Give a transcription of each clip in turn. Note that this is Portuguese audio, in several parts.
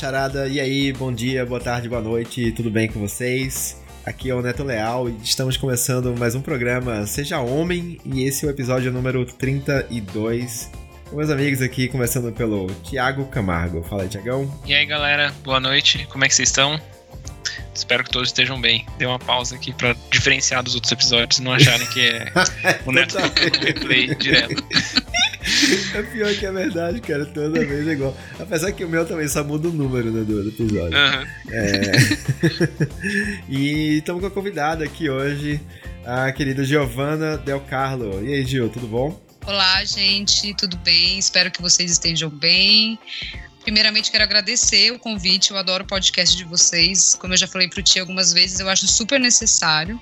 charada. E aí, bom dia, boa tarde, boa noite, tudo bem com vocês? Aqui é o Neto Leal e estamos começando mais um programa Seja Homem e esse é o episódio número 32. Com meus amigos aqui, começando pelo Tiago Camargo. Fala aí, Tiagão. E aí, galera, boa noite, como é que vocês estão? Espero que todos estejam bem. Dei uma pausa aqui pra diferenciar dos outros episódios e não acharem que é o Neto replay direto. É pior que é verdade, cara. Toda vez é igual. Apesar que o meu também só muda o número né, do, episódio. Aham. É... e estamos com a convidada aqui hoje, a querida Giovana Del Carlo. E aí, Gil, tudo bom? Olá, gente, tudo bem? Espero que vocês estejam bem. Primeiramente, quero agradecer o convite. Eu adoro o podcast de vocês. Como eu já falei para o Tia algumas vezes, eu acho super necessário.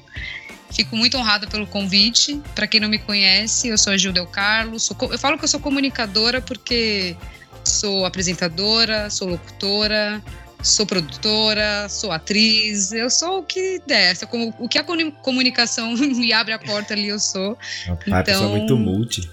Fico muito honrada pelo convite. Para quem não me conhece, eu sou a Gil Del Carlo. Sou eu falo que eu sou comunicadora porque sou apresentadora, sou locutora, sou produtora, sou atriz. Eu sou o que der. Como- O que a comuni- comunicação me abre a porta ali, eu sou. A pessoa Então- muito multi.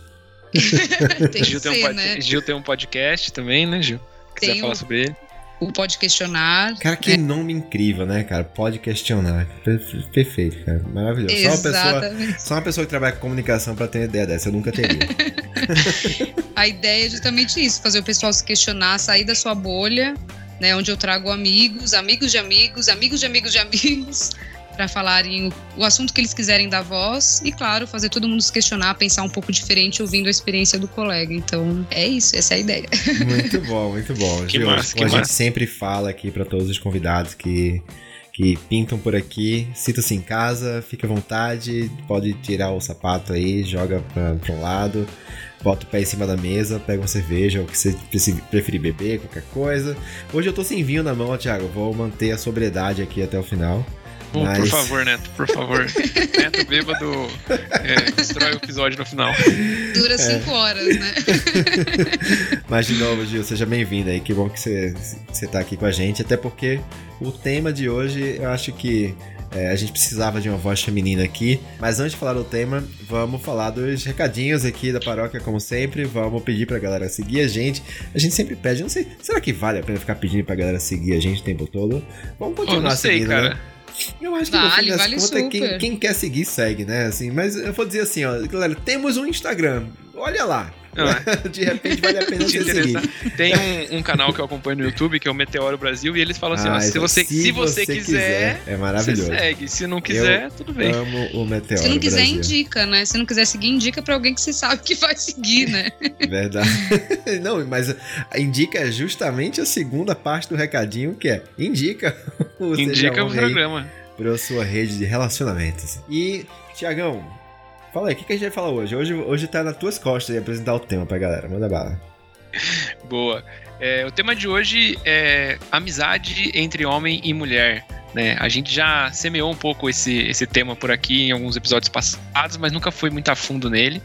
Tem Gil, tem um ser, né? Gil tem um podcast também, né, Gil? Quiser Tem falar um- sobre ele. O Pode Questionar. Cara, que nome incrível, né, cara? Pode questionar. Per- Perfeito, cara. Maravilhoso. Só uma, pessoa, Exatamente. só uma pessoa que trabalha com comunicação pra ter uma ideia dessa. Eu nunca teria. A ideia é justamente isso, fazer o pessoal se questionar, sair da sua bolha, né, onde eu trago amigos, amigos de amigos, amigos de amigos de amigos, para falarem o, o assunto que eles quiserem dar voz e, claro, fazer todo mundo se questionar, pensar um pouco diferente, ouvindo a experiência do colega. Então, é isso, essa é a ideia. Muito bom, muito bom. Que Gil, massa, que como a gente massa. sempre fala aqui pra todos os convidados que, que pintam por aqui, sinta-se em casa, fique à vontade, pode tirar o sapato aí, joga pra um lado, bota o pé em cima da mesa, pega uma cerveja, o que você preferir beber, qualquer coisa. Hoje eu tô sem vinho na mão, Thiago, vou manter a sobriedade aqui até o final. Oh, Mas- Por favor, Neto, por favor. Neto bêbado é, destrói o episódio no final. Dura cinco horas, né? Mas de novo, Gil, seja bem-vindo aí. Que bom que você, você tá aqui com a gente. Até porque o tema de hoje, eu acho que é, a gente precisava de uma voz feminina aqui. Mas antes de falar do tema, vamos falar dos recadinhos aqui da paróquia, como sempre. Vamos pedir pra galera seguir a gente. A gente sempre pede, não sei, será que vale a pena ficar pedindo pra galera seguir a gente o tempo todo? Vamos Oh, continuar não sei, seguindo, cara. né? Eu acho que no fim Vale, das vale contas, quem, quem quer seguir, segue, né? Assim, mas eu vou dizer assim, ó, galera, temos um Instagram. Olha lá. Não. De repente vale a pena Te interessar. Tem um, um canal que eu acompanho no YouTube, que é o Meteoro Brasil, e eles falam assim: ó, Ah, se, então, você, se, você, quiser, é maravilhoso. você segue. Se não quiser, tudo bem. Amo o Meteoro Se não quiser, Brasil. indica, né? Se não quiser seguir, indica pra alguém que você sabe que vai seguir, né? Verdade. não, mas a indica justamente a segunda parte do recadinho, que é indica o Indica o programa. pra sua rede de relacionamentos. E, Tiagão, fala aí, o que, a gente vai falar hoje? Hoje, hoje tá nas tuas costas aí apresentar o tema pra galera. Manda bala. Boa. É, o tema de hoje é amizade entre homem e mulher. Né? A gente já semeou um pouco esse, esse tema por aqui em alguns episódios passados, mas nunca foi muito a fundo nele.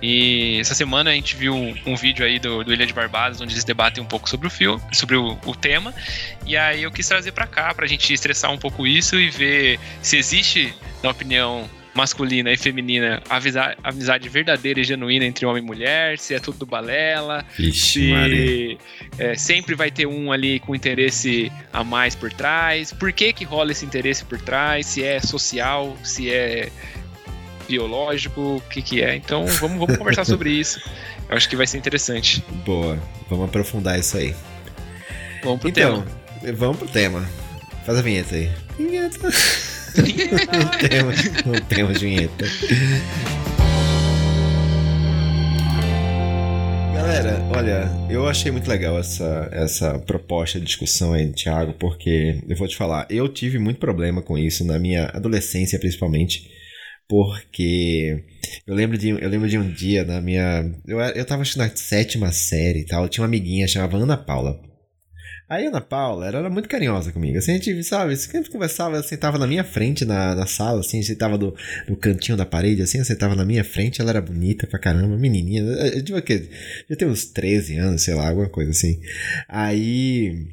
E essa semana a gente viu um, um vídeo aí do, do Ilha de Barbados, onde eles debatem um pouco sobre o filme, sobre o, o tema. E aí eu quis trazer pra cá pra gente estressar um pouco isso e ver se existe, na opinião masculina e feminina, amizade, amizade verdadeira e genuína entre homem e mulher, se é tudo balela, Maria. se é, sempre vai ter um ali com interesse a mais por trás, por que que rola esse interesse por trás, se é social, se é biológico, o que que é. Então vamos, vamos conversar sobre isso. Eu acho que vai ser interessante. Boa, vamos aprofundar isso aí. Vamos pro então, tema. vamos pro tema. Faz a vinheta aí. Vinheta. Não temos, não temos vinheta. Galera, olha, eu achei muito legal essa, essa proposta de discussão aí, Thiago, porque eu vou te falar, eu tive muito problema com isso na minha adolescência, principalmente, porque eu lembro de, eu lembro de um dia na minha. Eu, eu tava acho na sétima série e tal, tinha uma amiguinha chamava Ana Paula. A Ana Paula ela era muito carinhosa comigo. Assim, a gente, sabe, sempre conversava, ela sentava na minha frente na, na sala, assim, sentava no, no cantinho da parede, assim, sentava na minha frente, ela era bonita pra caramba, menininha. Eu, eu, que já tem uns 13 anos, sei lá, alguma coisa assim. Aí,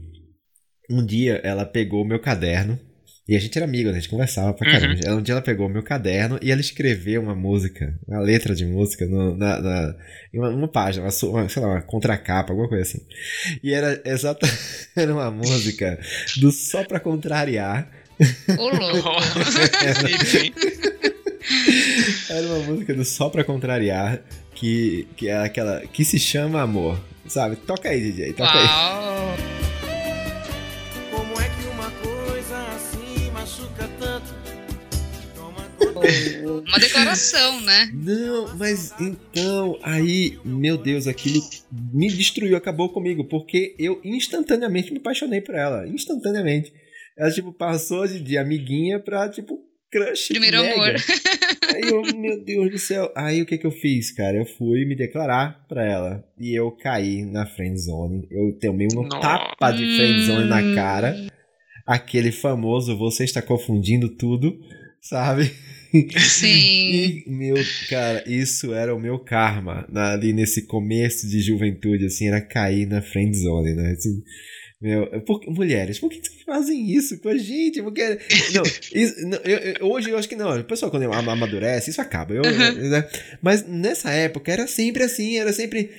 um dia ela pegou o meu caderno E a gente era amigo, né? a gente conversava pra caramba. Uhum. Um dia ela pegou meu caderno e ela escreveu uma música, uma letra de música no, na, na, em uma, uma página, uma, uma, sei lá, uma contracapa, alguma coisa assim. E era exata, era uma música do Só Pra Contrariar. Ô, louco! era uma música do Só Pra Contrariar, que, que é aquela que se chama Amor, sabe? Toca aí, DJ, toca Uau. aí. Uma declaração, né? Não, mas então, aí, meu Deus, aquilo me destruiu, acabou comigo, porque eu instantaneamente me apaixonei por ela. Instantaneamente. Ela, tipo, passou de, de amiguinha pra, tipo, crush. Primeiro mega. amor. Aí eu, meu Deus do céu. Aí o que que eu fiz, cara? Eu fui me declarar pra ela. E eu caí na friendzone. Eu tomei uma Nossa. tapa de friendzone hum. na cara. Aquele famoso, você está confundindo tudo, sabe? Sim. e, meu, cara, isso era o meu karma na, ali nesse começo de juventude, assim, era cair na friend zone, né? Assim, meu, por, mulheres, por que vocês fazem isso com a gente? Porque, não, isso, não eu, eu, hoje eu acho que não. O pessoal, quando amadurece, isso acaba. Eu, uhum. né? Mas nessa época era sempre assim, era sempre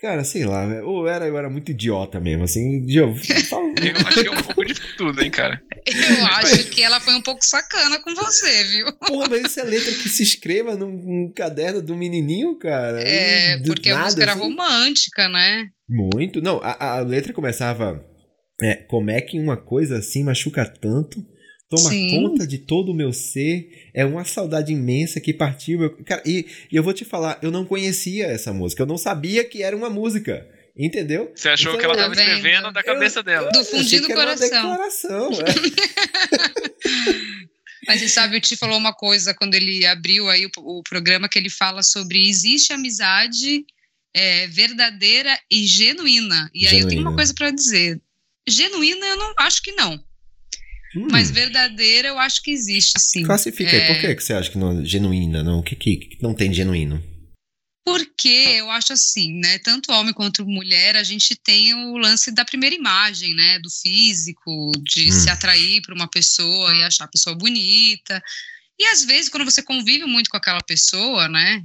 Cara, sei lá, ou era, eu era muito idiota mesmo, assim. Eu, eu acho que é um pouco de tudo, hein, cara. Eu acho que ela foi um pouco sacana com você, viu? Porra, mas isso é letra que se escreva num, num caderno do menininho, cara. É, porque nada, a música era assim. romântica, né? Muito. Não, a, a letra começava. É, como é que uma coisa assim machuca tanto? Toma Sim. conta de todo o meu ser. É uma saudade imensa que partiu. Meu... Cara, e, e, eu vou te falar, eu não conhecia essa música, eu não sabia que era uma música. Entendeu? Você achou então, que ela estava tá escrevendo da cabeça eu, dela. Do fundinho do coração. declaração, é. Mas você sabe, o Ti falou uma coisa quando ele abriu aí o, o programa que ele fala sobre existe amizade é, verdadeira e genuína. E genuína. aí eu tenho uma coisa para dizer. Genuína eu não acho que não. Hum. Mas verdadeira eu acho que existe, sim. Classifica é... aí, por que, que você acha que não é genuína? Não? O que, que, que não tem genuíno? Porque eu acho assim, né? Tanto homem quanto mulher, a gente tem o lance da primeira imagem, né? Do físico, de hum. se atrair por uma pessoa e achar a pessoa bonita. E às vezes, quando você convive muito com aquela pessoa, né?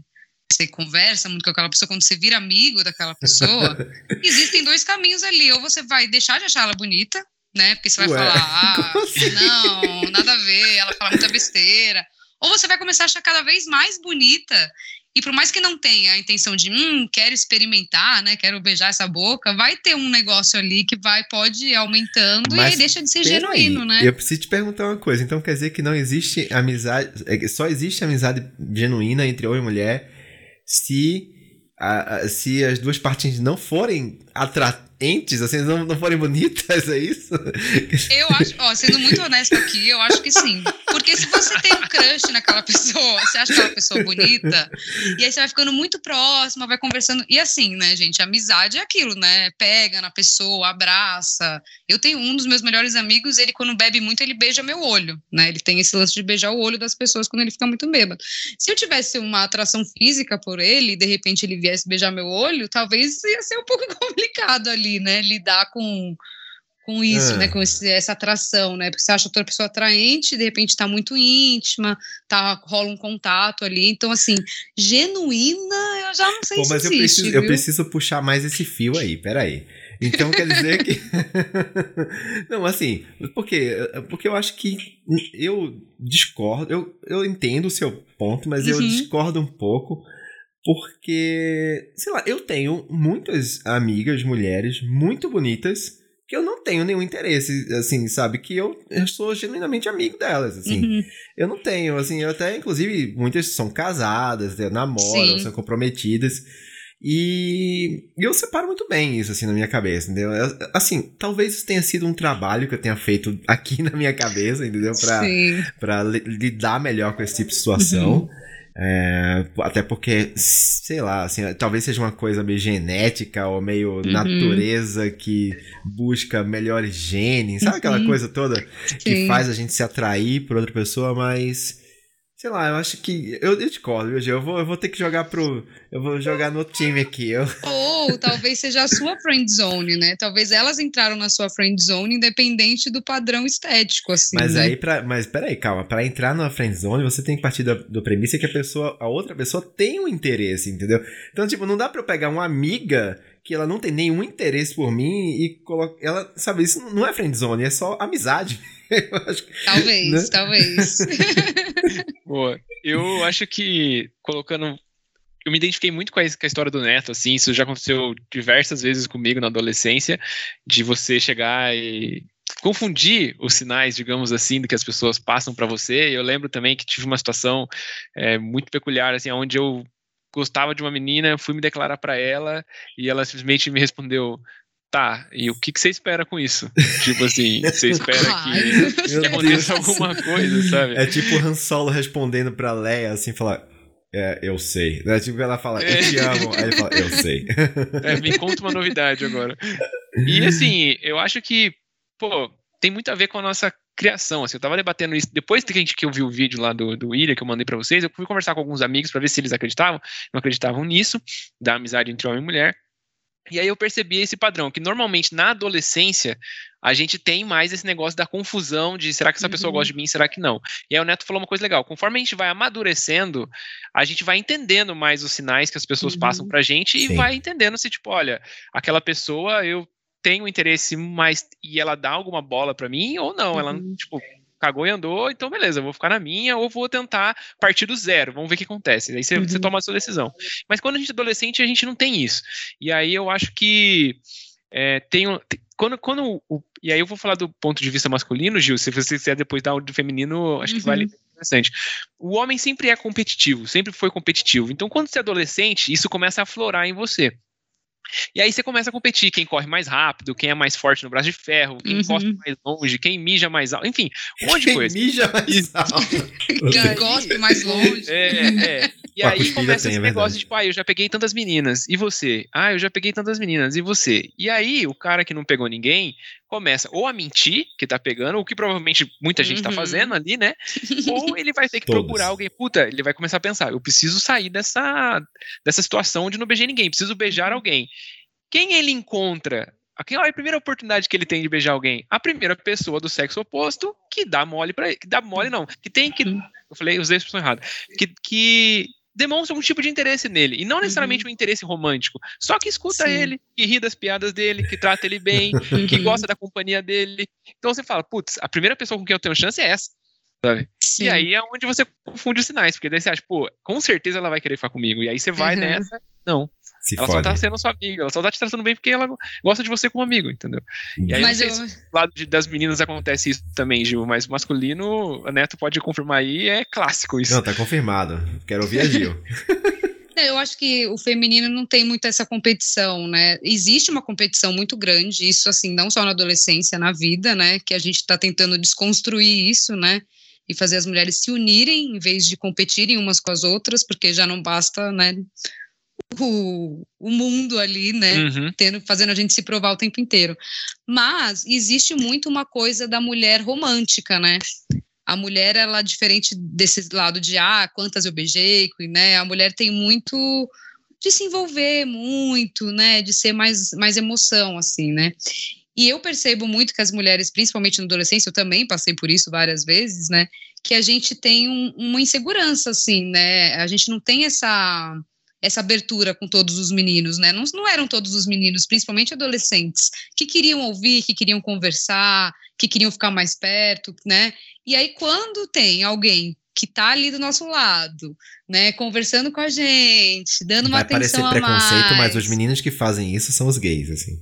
Você conversa muito com aquela pessoa, quando você vira amigo daquela pessoa, existem dois caminhos ali. Ou você vai deixar de achar ela bonita, né? Porque você vai Ué, falar, ah, assim? não, nada a ver, ela fala muita besteira. Ou você vai começar a achar cada vez mais bonita. E por mais que não tenha a intenção de, hum, quero experimentar, né? Quero beijar essa boca, vai ter um negócio ali que vai, pode ir aumentando Mas, e aí deixa de ser genuíno, aí, né? Eu preciso te perguntar uma coisa. Então quer dizer que não existe amizade. É só existe amizade genuína entre homem e mulher se, a, a, se as duas partes não forem atrativas entes, assim, não, não forem bonitas, é isso? Eu acho, ó, sendo muito honesto aqui, eu acho que sim. Porque se você tem um crush naquela pessoa, você acha aquela pessoa bonita, e aí você vai ficando muito próxima, vai conversando. E assim, né, gente, amizade é aquilo, né? Pega na pessoa, abraça. Eu tenho um dos meus melhores amigos, ele quando bebe muito, ele beija meu olho, né? Ele tem esse lance de beijar o olho das pessoas quando ele fica muito bêbado. Se eu tivesse uma atração física por ele, e de repente ele viesse beijar meu olho, talvez ia ser um pouco complicado ali né? Lidar com, com isso, é. né? Com esse, essa atração, né? Porque você acha outra pessoa atraente, de repente tá muito íntima, tá, rola um contato ali. Então, assim, genuína, eu já não sei Pô, se mas existe, eu preciso, viu? eu preciso puxar mais esse fio aí, peraí. Então quer dizer que. não, assim, porque, porque eu acho que eu discordo, eu, eu entendo o seu ponto, mas uhum. eu discordo um pouco porque, sei lá, eu tenho muitas amigas mulheres muito bonitas que eu não tenho nenhum interesse, assim, sabe? Que eu, eu sou genuinamente amigo delas, assim. Uhum. Eu não tenho, assim, eu até, inclusive, muitas são casadas, namoram, Sim. são comprometidas. E, eu separo muito bem isso, assim, na minha cabeça, entendeu? Assim, talvez isso tenha sido um trabalho que eu tenha feito aqui na minha cabeça, entendeu? Pra, pra lidar melhor com esse tipo de situação. Uhum. É, até porque, sei lá, assim, talvez seja uma coisa meio genética ou meio uhum. natureza que busca melhores genes, sabe aquela uhum. coisa toda que Sim. faz a gente se atrair por outra pessoa, mas Sei lá, eu acho que. Eu, eu discordo, viu, Gil? Eu vou, eu vou ter que jogar pro. Eu vou jogar no time aqui. Eu... Ou talvez seja a sua friend zone, né? Talvez elas entraram na sua friend zone independente do padrão estético, assim. Mas né? aí, pra, mas peraí, calma. Pra entrar numa friend zone, você tem que partir da, do premissa que a pessoa, a outra pessoa tem um interesse, entendeu? Então, tipo, não dá pra eu pegar uma amiga que ela não tem nenhum interesse por mim e colocar. Ela, sabe, isso não é friend zone, é só amizade. Que, talvez, né? talvez. Boa. Eu acho que colocando. Eu me identifiquei muito com a, com a, história do Neto, assim, isso já aconteceu diversas vezes comigo na adolescência, de você chegar e confundir os sinais, digamos assim, do que as pessoas passam para você. Eu lembro também que tive uma situação é, muito peculiar, assim, onde eu gostava de uma menina, fui me declarar para ela e ela simplesmente me respondeu: tá, e o que, que você espera com isso? tipo assim, você espera que, que aconteça alguma coisa, sabe? É tipo Han Solo respondendo pra Leia, assim, falar. É, eu sei. É tipo ela fala, eu te amo. Aí ele fala, eu sei. É, me conta uma novidade agora. E assim, eu acho que, pô, tem muito a ver com a nossa criação. Assim, eu tava debatendo isso. Depois que, a gente, que eu vi o vídeo lá do, do Ilha que eu mandei para vocês, eu fui conversar com alguns amigos para ver se eles acreditavam. Não acreditavam nisso, da amizade entre homem e mulher. E aí eu percebi esse padrão, que normalmente na adolescência a gente tem mais esse negócio da confusão de será que essa pessoa uhum. gosta de mim, será que não? E aí o Neto falou uma coisa legal, conforme a gente vai amadurecendo, a gente vai entendendo mais os sinais que as pessoas uhum. passam pra gente e Sim. vai entendendo se, tipo, olha, aquela pessoa eu tenho interesse mais e ela dá alguma bola para mim ou não, uhum. ela, tipo, cagou e andou, então beleza, eu vou ficar na minha ou vou tentar partir do zero, vamos ver o que acontece. Aí você, uhum. você toma a sua decisão. Mas quando a gente é adolescente, a gente não tem isso. E aí eu acho que é, tem, tem quando, quando o, e aí eu vou falar do ponto de vista masculino, Gil, se você quiser depois dar o do feminino, acho que uhum. vale interessante. O homem sempre é competitivo, sempre foi competitivo. Então, quando você é adolescente, isso começa a aflorar em você. E aí você começa a competir, quem corre mais rápido, quem é mais forte no braço de ferro, quem uhum. corre mais longe, quem mija mais alto, enfim, um monte de coisa. Quem mija mais alto. quem gosta mais longe. É, é. E aí começa esse é negócio de, tipo, ah, eu já peguei tantas meninas, e você? Ah, eu já peguei tantas meninas, e você? E aí o cara que não pegou ninguém começa ou a mentir que tá pegando, o que provavelmente muita gente tá uhum. tá fazendo ali, né? ou ele vai ter que procurar alguém. Puta, ele vai começar a pensar, eu preciso sair dessa, dessa situação onde não beijei ninguém, preciso beijar uhum. alguém. Quem ele encontra é a primeira oportunidade que ele tem de beijar alguém? A primeira pessoa do sexo oposto que dá mole para ele. Que dá mole, não. Que tem que. Uhum. Eu falei, usei a expressão errada. Que, que demonstra algum tipo de interesse nele. E não necessariamente uhum. um interesse romântico. Só que escuta Sim. ele, que ri das piadas dele, que trata ele bem, que uhum. gosta da companhia dele. Então você fala, putz, a primeira pessoa com quem eu tenho chance é essa. Sabe? E aí é onde você confunde os sinais, porque daí você acha, pô, com certeza ela vai querer ficar comigo. E aí você vai uhum. nessa, não. Se ela fode. só tá sendo sua amiga, ela só tá te tratando bem porque ela gosta de você como amigo, entendeu? E aí, mas eu... do lado de, das meninas acontece isso também, Gil, mas masculino, a Neto pode confirmar aí, é clássico isso. Não, tá confirmado. Quero ouvir a Gil. Eu acho que o feminino não tem muito essa competição, né? Existe uma competição muito grande, isso assim, não só na adolescência, na vida, né? Que a gente está tentando desconstruir isso, né? E fazer as mulheres se unirem em vez de competirem umas com as outras, porque já não basta, né? O, o mundo ali, né? Uhum. Tendo, fazendo a gente se provar o tempo inteiro. Mas existe muito uma coisa da mulher romântica, né? A mulher, ela diferente desse lado de ah, quantas eu beijei, né? A mulher tem muito de se envolver muito, né? De ser mais, mais emoção, assim, né? E eu percebo muito que as mulheres, principalmente na adolescência, eu também passei por isso várias vezes, né? Que a gente tem um, uma insegurança, assim, né? A gente não tem essa essa abertura com todos os meninos, né? Não, não eram todos os meninos, principalmente adolescentes, que queriam ouvir, que queriam conversar, que queriam ficar mais perto, né? E aí, quando tem alguém que tá ali do nosso lado, né, conversando com a gente, dando uma Vai atenção parecer preconceito, mais. mas os meninos que fazem isso são os gays, assim.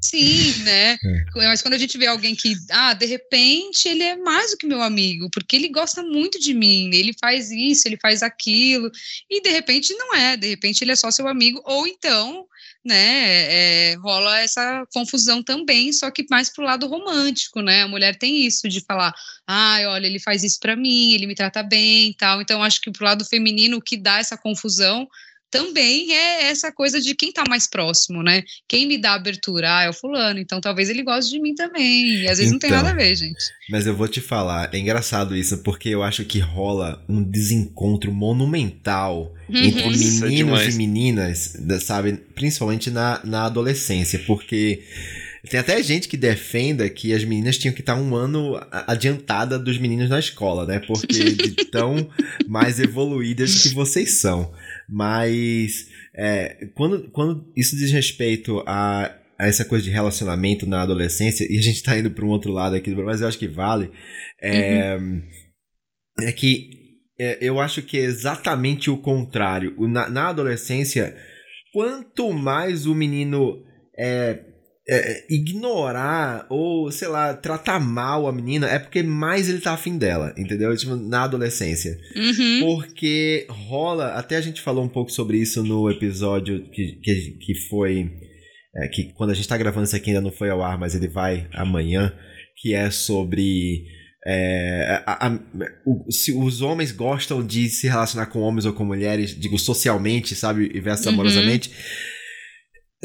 Sim, né? É. Mas quando a gente vê alguém que, ah, de repente ele é mais do que meu amigo, porque ele gosta muito de mim, ele faz isso, ele faz aquilo, e de repente não é, de repente ele é só seu amigo, ou então, né, é, rola essa confusão também, só que mais pro lado romântico, né? A mulher tem isso de falar, ah, olha, ele faz isso para mim, ele me trata bem e tal. Então, acho que pro lado feminino, o que dá essa confusão também é essa coisa de quem tá mais próximo, né? Quem me dá abertura ah, é o fulano, então talvez ele goste de mim também. E às vezes então, não tem nada a ver, gente. Mas eu vou te falar, é engraçado isso, porque eu acho que rola um desencontro monumental uhum. entre meninos é e meninas, sabe? Principalmente na, na adolescência, porque. Tem até gente que defenda que as meninas tinham que estar um ano adiantada dos meninos na escola, né? Porque de tão mais evoluídas que vocês são. Mas é, quando, quando isso diz respeito a, a, essa coisa de relacionamento na adolescência, e a gente tá indo para um outro lado aqui, mas eu acho que vale, é, uhum. é que é, eu acho que é exatamente o contrário. Na, na adolescência, quanto mais o menino é, é, ignorar ou, sei lá, tratar mal a menina é porque mais ele tá afim dela, entendeu? Tipo, na adolescência. Uhum. Porque rola, até a gente falou um pouco sobre isso no episódio que, que, que foi. É, que quando a gente tá gravando isso aqui ainda não foi ao ar, mas ele vai amanhã, que é sobre. É, a, a, o, se os homens gostam de se relacionar com homens ou com mulheres, digo, socialmente, sabe, e versus uhum.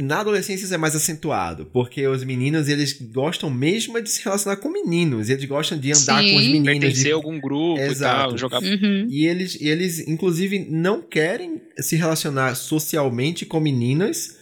Na adolescência isso é mais acentuado, porque os meninos, eles gostam mesmo de se relacionar com meninos, eles gostam de andar Sim. com os meninos. Pertencer de... a algum grupo Exato. e tal, jogar... Uhum. E eles, e eles, inclusive, não querem se relacionar socialmente com meninas,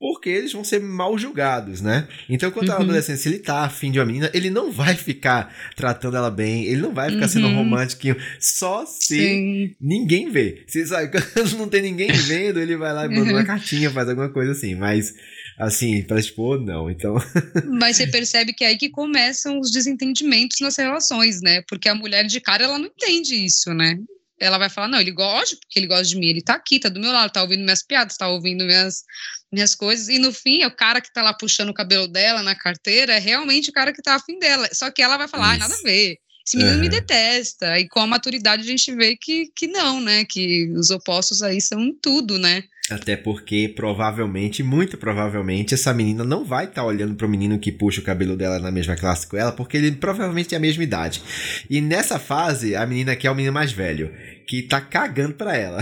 porque eles vão ser mal julgados, né? Então, quando uhum. a adolescência ele tá afim de uma menina, ele não vai ficar tratando ela bem, ele não vai ficar uhum. sendo romântico só se Sim. ninguém vê. Se sabe, quando não tem ninguém vendo, ele vai lá e manda uhum. uma cartinha, faz alguma coisa assim, mas assim, para expor, não. Então. Mas você percebe que é aí que começam os desentendimentos nas relações, né? Porque a mulher de cara, ela não entende isso, né? Ela vai falar, não, ele gosta, porque ele gosta de mim, ele tá aqui, tá do meu lado, tá ouvindo minhas piadas, tá ouvindo minhas, minhas coisas, e no fim, é o cara que tá lá puxando o cabelo dela na carteira é realmente o cara que tá afim dela, só que ela vai falar, ah, nada a ver, esse menino uhum. me detesta, e com a maturidade a gente vê que, que não, né, que os opostos aí são tudo, né. Até porque, provavelmente, muito provavelmente, essa menina não vai estar tá olhando pro menino que puxa o cabelo dela na mesma classe com ela, porque ele provavelmente tem a mesma idade. E nessa fase, a menina quer o menino mais velho, que tá cagando pra ela.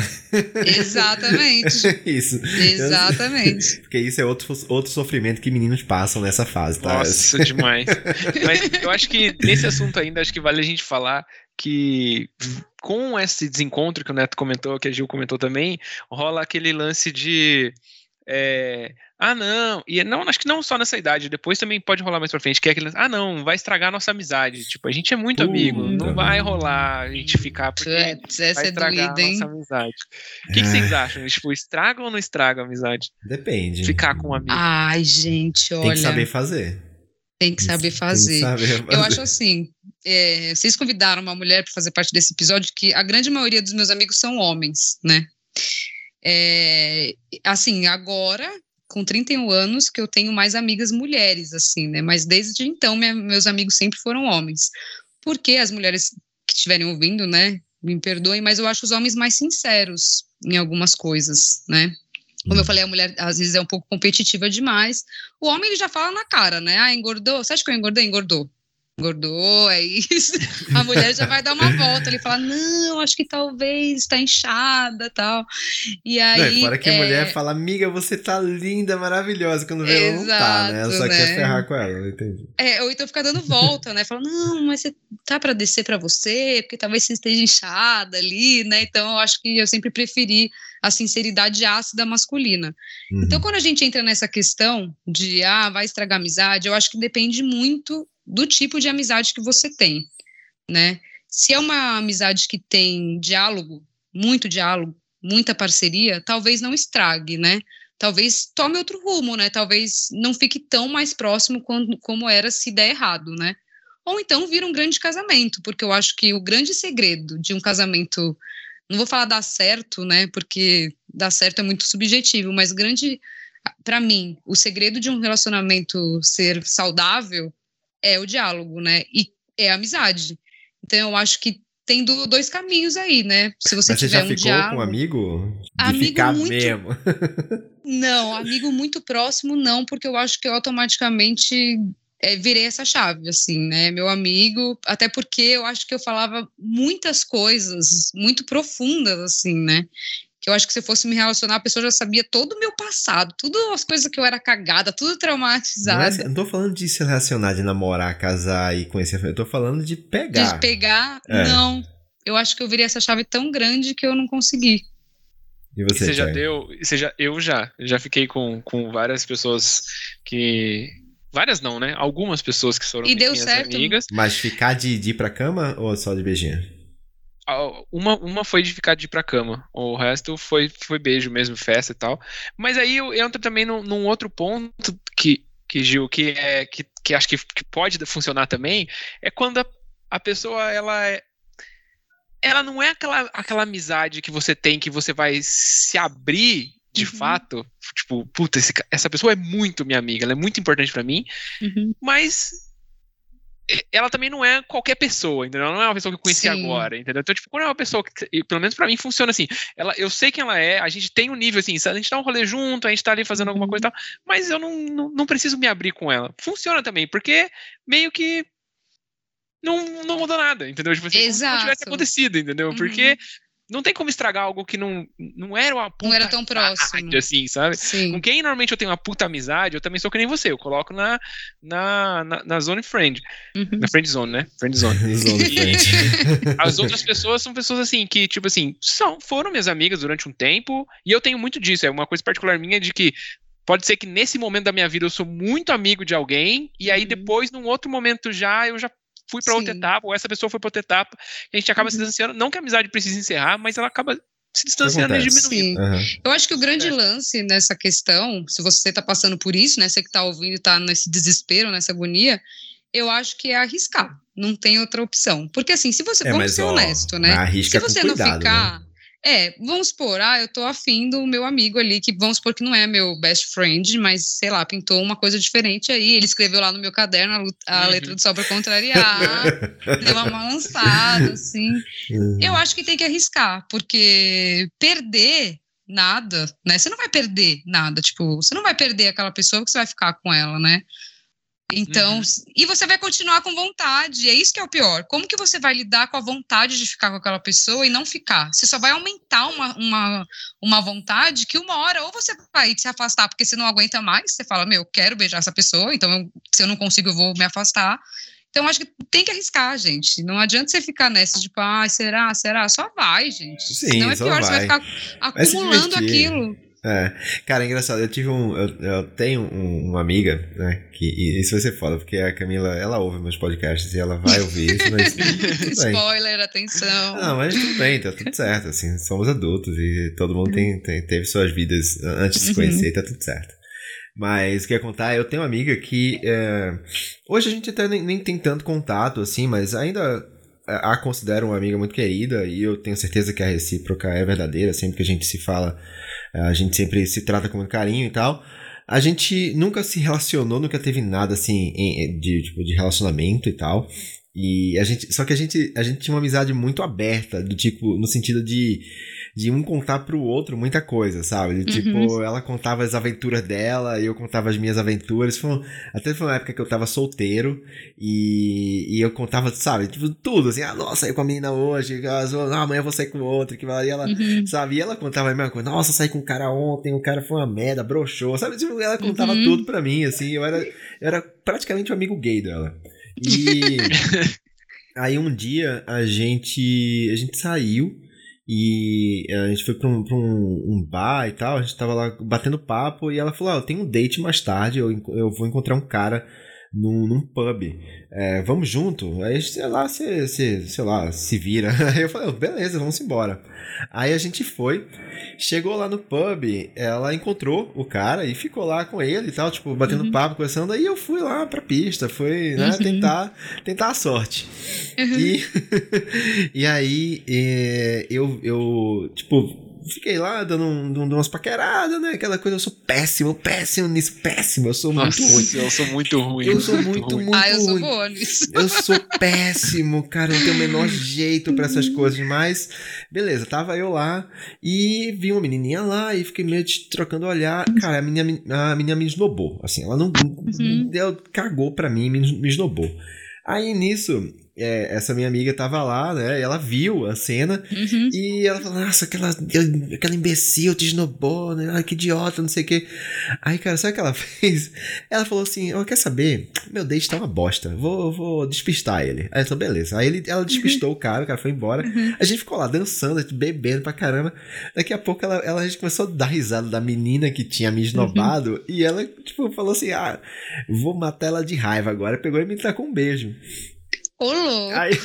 Exatamente. isso. Exatamente. Porque isso é outro, outro sofrimento que meninos passam nessa fase, tá? Nossa, demais. Mas eu acho que nesse assunto ainda, acho que vale a gente falar que com esse desencontro que o Neto comentou, que a Gil comentou também, rola aquele lance de. É, ah, não, e não, acho que não só nessa idade, depois também pode rolar mais pra frente, que é aquele, ah, não, vai estragar a nossa amizade. Tipo, a gente é muito Puta amigo, não vai rolar a gente ficar porque é, vai é estragar doído, a nossa amizade. O que, que, vocês acham? Tipo, estraga ou não estraga a amizade? Depende. Ficar com um amigo. Ai, gente, olha. Tem que saber fazer. Tem que saber fazer. Que saber fazer. Eu acho assim, é, vocês convidaram uma mulher para fazer parte desse episódio, que a grande maioria dos meus amigos são homens, né? É, assim, agora, com 31 anos, que eu tenho mais amigas mulheres, assim, né? Mas desde então, minha, meus amigos sempre foram homens. Porque as mulheres que estiverem ouvindo, né? Me perdoem, mas eu acho os homens mais sinceros em algumas coisas, né? Como eu hum. falei, a mulher às vezes é um pouco competitiva demais. O homem ele já fala na cara, né? Ah, engordou. Você acha que eu engordei? Engordou engordou, é isso. A mulher já vai dar uma volta, ele fala, não, acho que talvez está inchada tal. E aí. Não, fora que é... a mulher fala, amiga, você tá linda, maravilhosa, quando vê ela não tá, né? Ela só né? quer ferrar com ela, entendi. É, ou então fica dando volta, né? Fala, não, mas você tá para descer para você, porque talvez você esteja inchada ali, né? Então eu acho que eu sempre preferi a sinceridade ácida masculina. Uhum. Então, quando a gente entra nessa questão de, ah, vai estragar amizade, eu acho que depende muito do tipo de amizade que você tem, né? Se é uma amizade que tem diálogo, muito diálogo, muita parceria, talvez não estrague, né? Talvez tome outro rumo, né? Talvez não fique tão mais próximo quando, como era se der errado, né? Ou então vira um grande casamento, porque eu acho que o grande segredo de um casamento, não vou falar dar certo, né? Porque dar certo é muito subjetivo, mas grande, para mim, o segredo de um relacionamento ser saudável é o diálogo, né? E é a amizade. Então eu acho que tem dois caminhos aí, né? Se você Mas tiver você já um ficou diálogo, com um amigo? De amigo ficar muito... mesmo. não, amigo muito próximo não, porque eu acho que eu automaticamente é, virei essa chave, assim, né? Meu amigo, até porque eu acho que eu falava muitas coisas muito profundas, assim, né? que eu acho que se eu fosse me relacionar, a pessoa já sabia todo o meu passado, tudo as coisas que eu era cagada, tudo traumatizada. Não, é, não tô falando de se relacionar, de namorar, casar e conhecer, eu tô falando de pegar. De pegar, é. não. Eu acho que eu virei essa chave tão grande que eu não consegui. E você, você já deu. Você já, eu já. Já fiquei com, com várias pessoas que. Várias não, né? Algumas pessoas que foram e deu certo. amigas. Mas ficar de, de ir pra cama ou só de beijinho? Uma, uma foi de ficar de ir pra cama. O resto foi, foi beijo mesmo, festa e tal. Mas aí eu entro também num, num outro ponto que, que Gil, que, é, que, que acho que, que pode funcionar também, é quando a, a pessoa ela é, ela não é aquela, aquela amizade que você tem que você vai se abrir de uhum. fato. Tipo, puta, esse, essa pessoa é muito minha amiga, ela é muito importante para mim, uhum. mas ela também não é qualquer pessoa, entendeu? Ela não é uma pessoa que eu conheci Sim. agora, entendeu? Então, tipo, quando é uma pessoa que, pelo menos para mim, funciona assim. Ela, eu sei quem ela é, a gente tem um nível assim, a gente dá um rolê junto, a gente tá ali fazendo alguma coisa e uhum. tal, mas eu não, não, não preciso me abrir com ela. Funciona também, porque meio que não, não mudou nada, entendeu? Tipo assim, Exato. não tivesse acontecido, entendeu? Uhum. Porque não tem como estragar algo que não, não era uma puta Não era tão próximo. assim, sabe? Sim. Com quem normalmente eu tenho uma puta amizade, eu também sou que nem você. Eu coloco na, na, na, na zone friend. Uhum. Na friend zone, né? Friend zone. as outras pessoas são pessoas assim, que, tipo assim, são, foram minhas amigas durante um tempo, e eu tenho muito disso. É uma coisa particular minha de que pode ser que nesse momento da minha vida eu sou muito amigo de alguém, e aí uhum. depois, num outro momento já, eu já fui para outra etapa, ou essa pessoa foi para outra etapa, e a gente acaba uhum. se distanciando. Não que a amizade precise encerrar, mas ela acaba se distanciando e diminuindo. Uhum. Eu acho que o grande é. lance nessa questão, se você está passando por isso, né, você que está ouvindo está nesse desespero, nessa agonia, eu acho que é arriscar. Não tem outra opção. Porque assim, se você, é, vamos ser ó, honesto, né? Se você não cuidado, ficar. Né? É, vamos supor, ah, eu tô afim do meu amigo ali, que vamos supor que não é meu best friend, mas sei lá, pintou uma coisa diferente aí. Ele escreveu lá no meu caderno a, a uhum. letra do sol pra contrariar, deu uma balançada, assim. Uhum. Eu acho que tem que arriscar, porque perder nada, né? Você não vai perder nada, tipo, você não vai perder aquela pessoa que você vai ficar com ela, né? Então, uhum. e você vai continuar com vontade, é isso que é o pior. Como que você vai lidar com a vontade de ficar com aquela pessoa e não ficar? Você só vai aumentar uma, uma, uma vontade que uma hora ou você vai se afastar porque você não aguenta mais, você fala, meu, eu quero beijar essa pessoa, então eu, se eu não consigo eu vou me afastar. Então, acho que tem que arriscar, gente. Não adianta você ficar nessa, tipo, ah, será, será? Só vai, gente. Sim, Senão é pior, vai. você vai ficar acumulando aquilo. É, cara, é engraçado. Eu tive um. Eu, eu tenho um, uma amiga, né? Que isso vai ser foda, porque a Camila, ela ouve meus podcasts e ela vai ouvir isso, mas. Spoiler, atenção. Não, mas tudo bem, tá tudo certo. Assim, somos adultos e todo mundo tem, tem teve suas vidas antes de se uhum. conhecer, uhum. tá tudo certo. Mas o que ia contar, eu tenho uma amiga que. É, hoje a gente até nem, nem tem tanto contato, assim, mas ainda a considero uma amiga muito querida e eu tenho certeza que a recíproca é verdadeira. Sempre que a gente se fala, a gente sempre se trata com muito carinho e tal. A gente nunca se relacionou, nunca teve nada assim de, tipo, de relacionamento e tal. E a gente, só que a gente, a gente tinha uma amizade muito aberta, do tipo, no sentido de de um contar pro outro muita coisa, sabe? De, tipo, uhum. ela contava as aventuras dela e eu contava as minhas aventuras. Foi, até foi uma época que eu tava solteiro e, e eu contava, sabe? Tipo, tudo, assim, ah, nossa, saí com a menina hoje, ah, amanhã eu vou sair com outra, que vai. E ela, uhum. sabe? E ela contava a mesma coisa, nossa, saí com um cara ontem, o cara foi uma merda, broxou, sabe? Tipo, ela contava uhum. tudo pra mim, assim, eu era, eu era praticamente um amigo gay dela. E. Aí um dia a gente a gente saiu e a gente foi pra um, pra um, um, bar e tal, a gente tava lá batendo papo e ela falou: ah, eu tenho um date mais tarde, eu, eu vou encontrar um cara num, num pub. É, vamos junto? Aí, sei lá, se, se, sei lá, se vira. Aí eu falei, beleza, vamos embora. Aí a gente foi, chegou lá no pub, ela encontrou o cara e ficou lá com ele e tal, tipo, batendo uhum. papo, conversando. Aí eu fui lá pra pista, fui, né, uhum. tentar, tentar a sorte. Uhum. E, e aí é, eu, eu, tipo, fiquei lá dando, um, dando umas paqueradas, né? Aquela coisa, eu sou péssimo, péssimo nisso, péssimo. Eu sou Nossa, muito ruim. Eu sou muito ruim. Eu sou muito, muito, ah, eu sou boa nisso. Eu sou péssimo, cara. Não tenho o menor jeito para essas coisas, mas beleza, tava eu lá e vi uma menininha lá e fiquei meio trocando olhar. Cara, a menina, a menina me esnobou. Assim, ela não. Uhum. Ela cagou pra mim, me, me esnobou. Aí nisso, é, essa minha amiga tava lá, né? ela viu a cena Uhum. e ela falou, nossa, aquela, aquela imbecil te esnobou, né? Que idiota, não sei o quê. Aí, cara, sabe o que ela fez? Ela falou assim, oh, quer saber? Meu date tá uma bosta, vou, vou despistar ele. Aí ela falou, beleza. Aí ele, ela despistou o cara, o cara foi embora. Uhum. A gente ficou lá dançando, bebendo pra caramba. Daqui a pouco ela, ela a gente começou a dar risada da menina que tinha me esnobado e ela, tipo, falou assim, ah, vou matar ela de raiva agora. Pegou e me tacou um beijo. Ô, louco. Aí.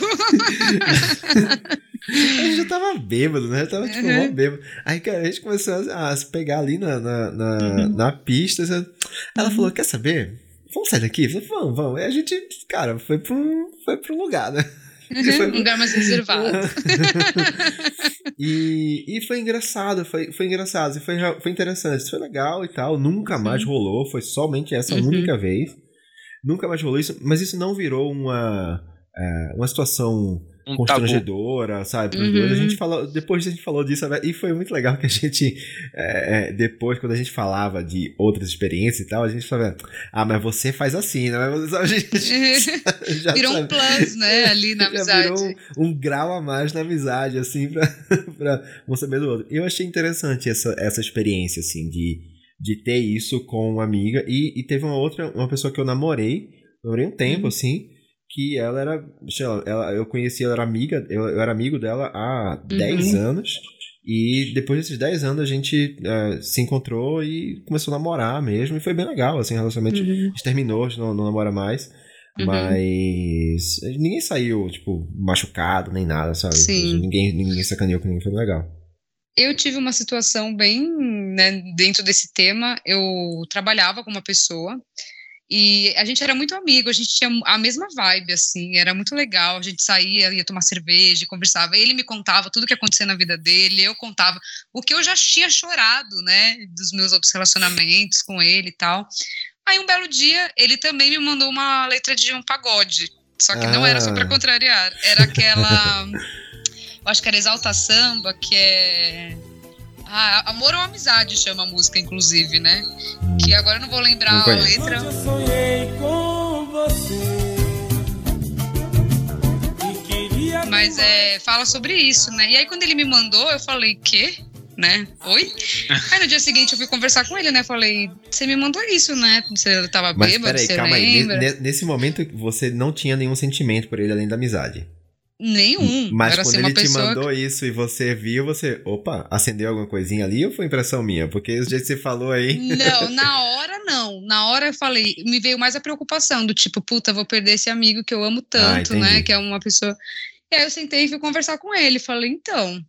a gente já tava bêbado, né? Já tava tipo, Uhum. bêbado. Aí, cara, a gente começou a, a se pegar ali na, na, na, Uhum. na pista. sabe? Ela falou: Quer saber? Vamos sair daqui? Falei, vamos, vamos. Aí a gente, cara, foi pro, foi pro lugar, né? Uhum. Um lugar mais reservado. e, e foi engraçado, foi, foi engraçado, foi, foi interessante, foi legal e tal. Nunca mais rolou, foi somente essa Uhum. única vez. Nunca mais rolou isso, mas isso não virou uma, é, uma situação Um tabu. constrangedora, sabe? Pros Uhum. dois. A gente falou, depois a gente falou disso, sabe? e foi muito legal que a gente, é, é, depois, quando a gente falava de outras experiências e tal, a gente falava, ah, mas você faz assim, né? Mas a gente já Virou um sabe- plus, né, ali na amizade. virou um, um grau a mais na amizade, assim, pra, pra um saber do outro. Eu achei interessante essa, essa experiência, assim, de, de ter isso com uma amiga. E, e teve uma outra, uma pessoa que eu namorei, namorei um tempo, Uhum. assim, que ela era, lá, ela, eu conheci, ela era amiga, eu, eu era amigo dela há 10 anos. E depois desses 10 anos a gente eh, se encontrou e começou a namorar mesmo. E foi bem legal, assim, o relacionamento. A Uhum. gente terminou, a gente não, não namora mais. Uhum. Mas ninguém saiu, tipo, machucado nem nada, sabe? Sim. Ninguém, ninguém sacaneou com ninguém, foi legal. Eu tive uma situação bem né, dentro desse tema. Eu trabalhava com uma pessoa e a gente era muito amigo, a gente tinha a mesma vibe, assim, era muito legal. A gente saía, ia tomar cerveja, conversava. Ele me contava tudo o que acontecia na vida dele, eu contava o que eu já tinha chorado, né, dos meus outros relacionamentos com ele e tal. Aí um belo dia, ele também me mandou uma letra de um pagode. Só que não era só para Ah. contrariar, era aquela. eu acho que era Exalta Samba, que é. Ah, Amor ou Amizade chama a música, inclusive, né? Que agora eu não vou lembrar Não a conheço. letra. Eu sonhei com você Mas é, fala sobre isso, né? E aí quando ele me mandou, eu falei, quê? Né? Oi? Aí no dia seguinte eu fui conversar com ele, né? Falei, você me mandou isso, né? Você tava Mas bêbado, peraí, você calma aí. lembra? Ne- Nesse momento você não tinha nenhum sentimento por ele além da amizade. Nenhum. Mas Era quando assim, ele te mandou isso e você viu, você. Opa, acendeu alguma coisinha ali ou foi impressão minha? Porque o jeito que você falou aí. Não, na hora não. Na hora eu falei, me veio mais a preocupação do tipo, puta, vou perder esse amigo que eu amo tanto, Ah, né? Que é uma pessoa. E aí eu sentei e fui conversar com ele. Falei, então,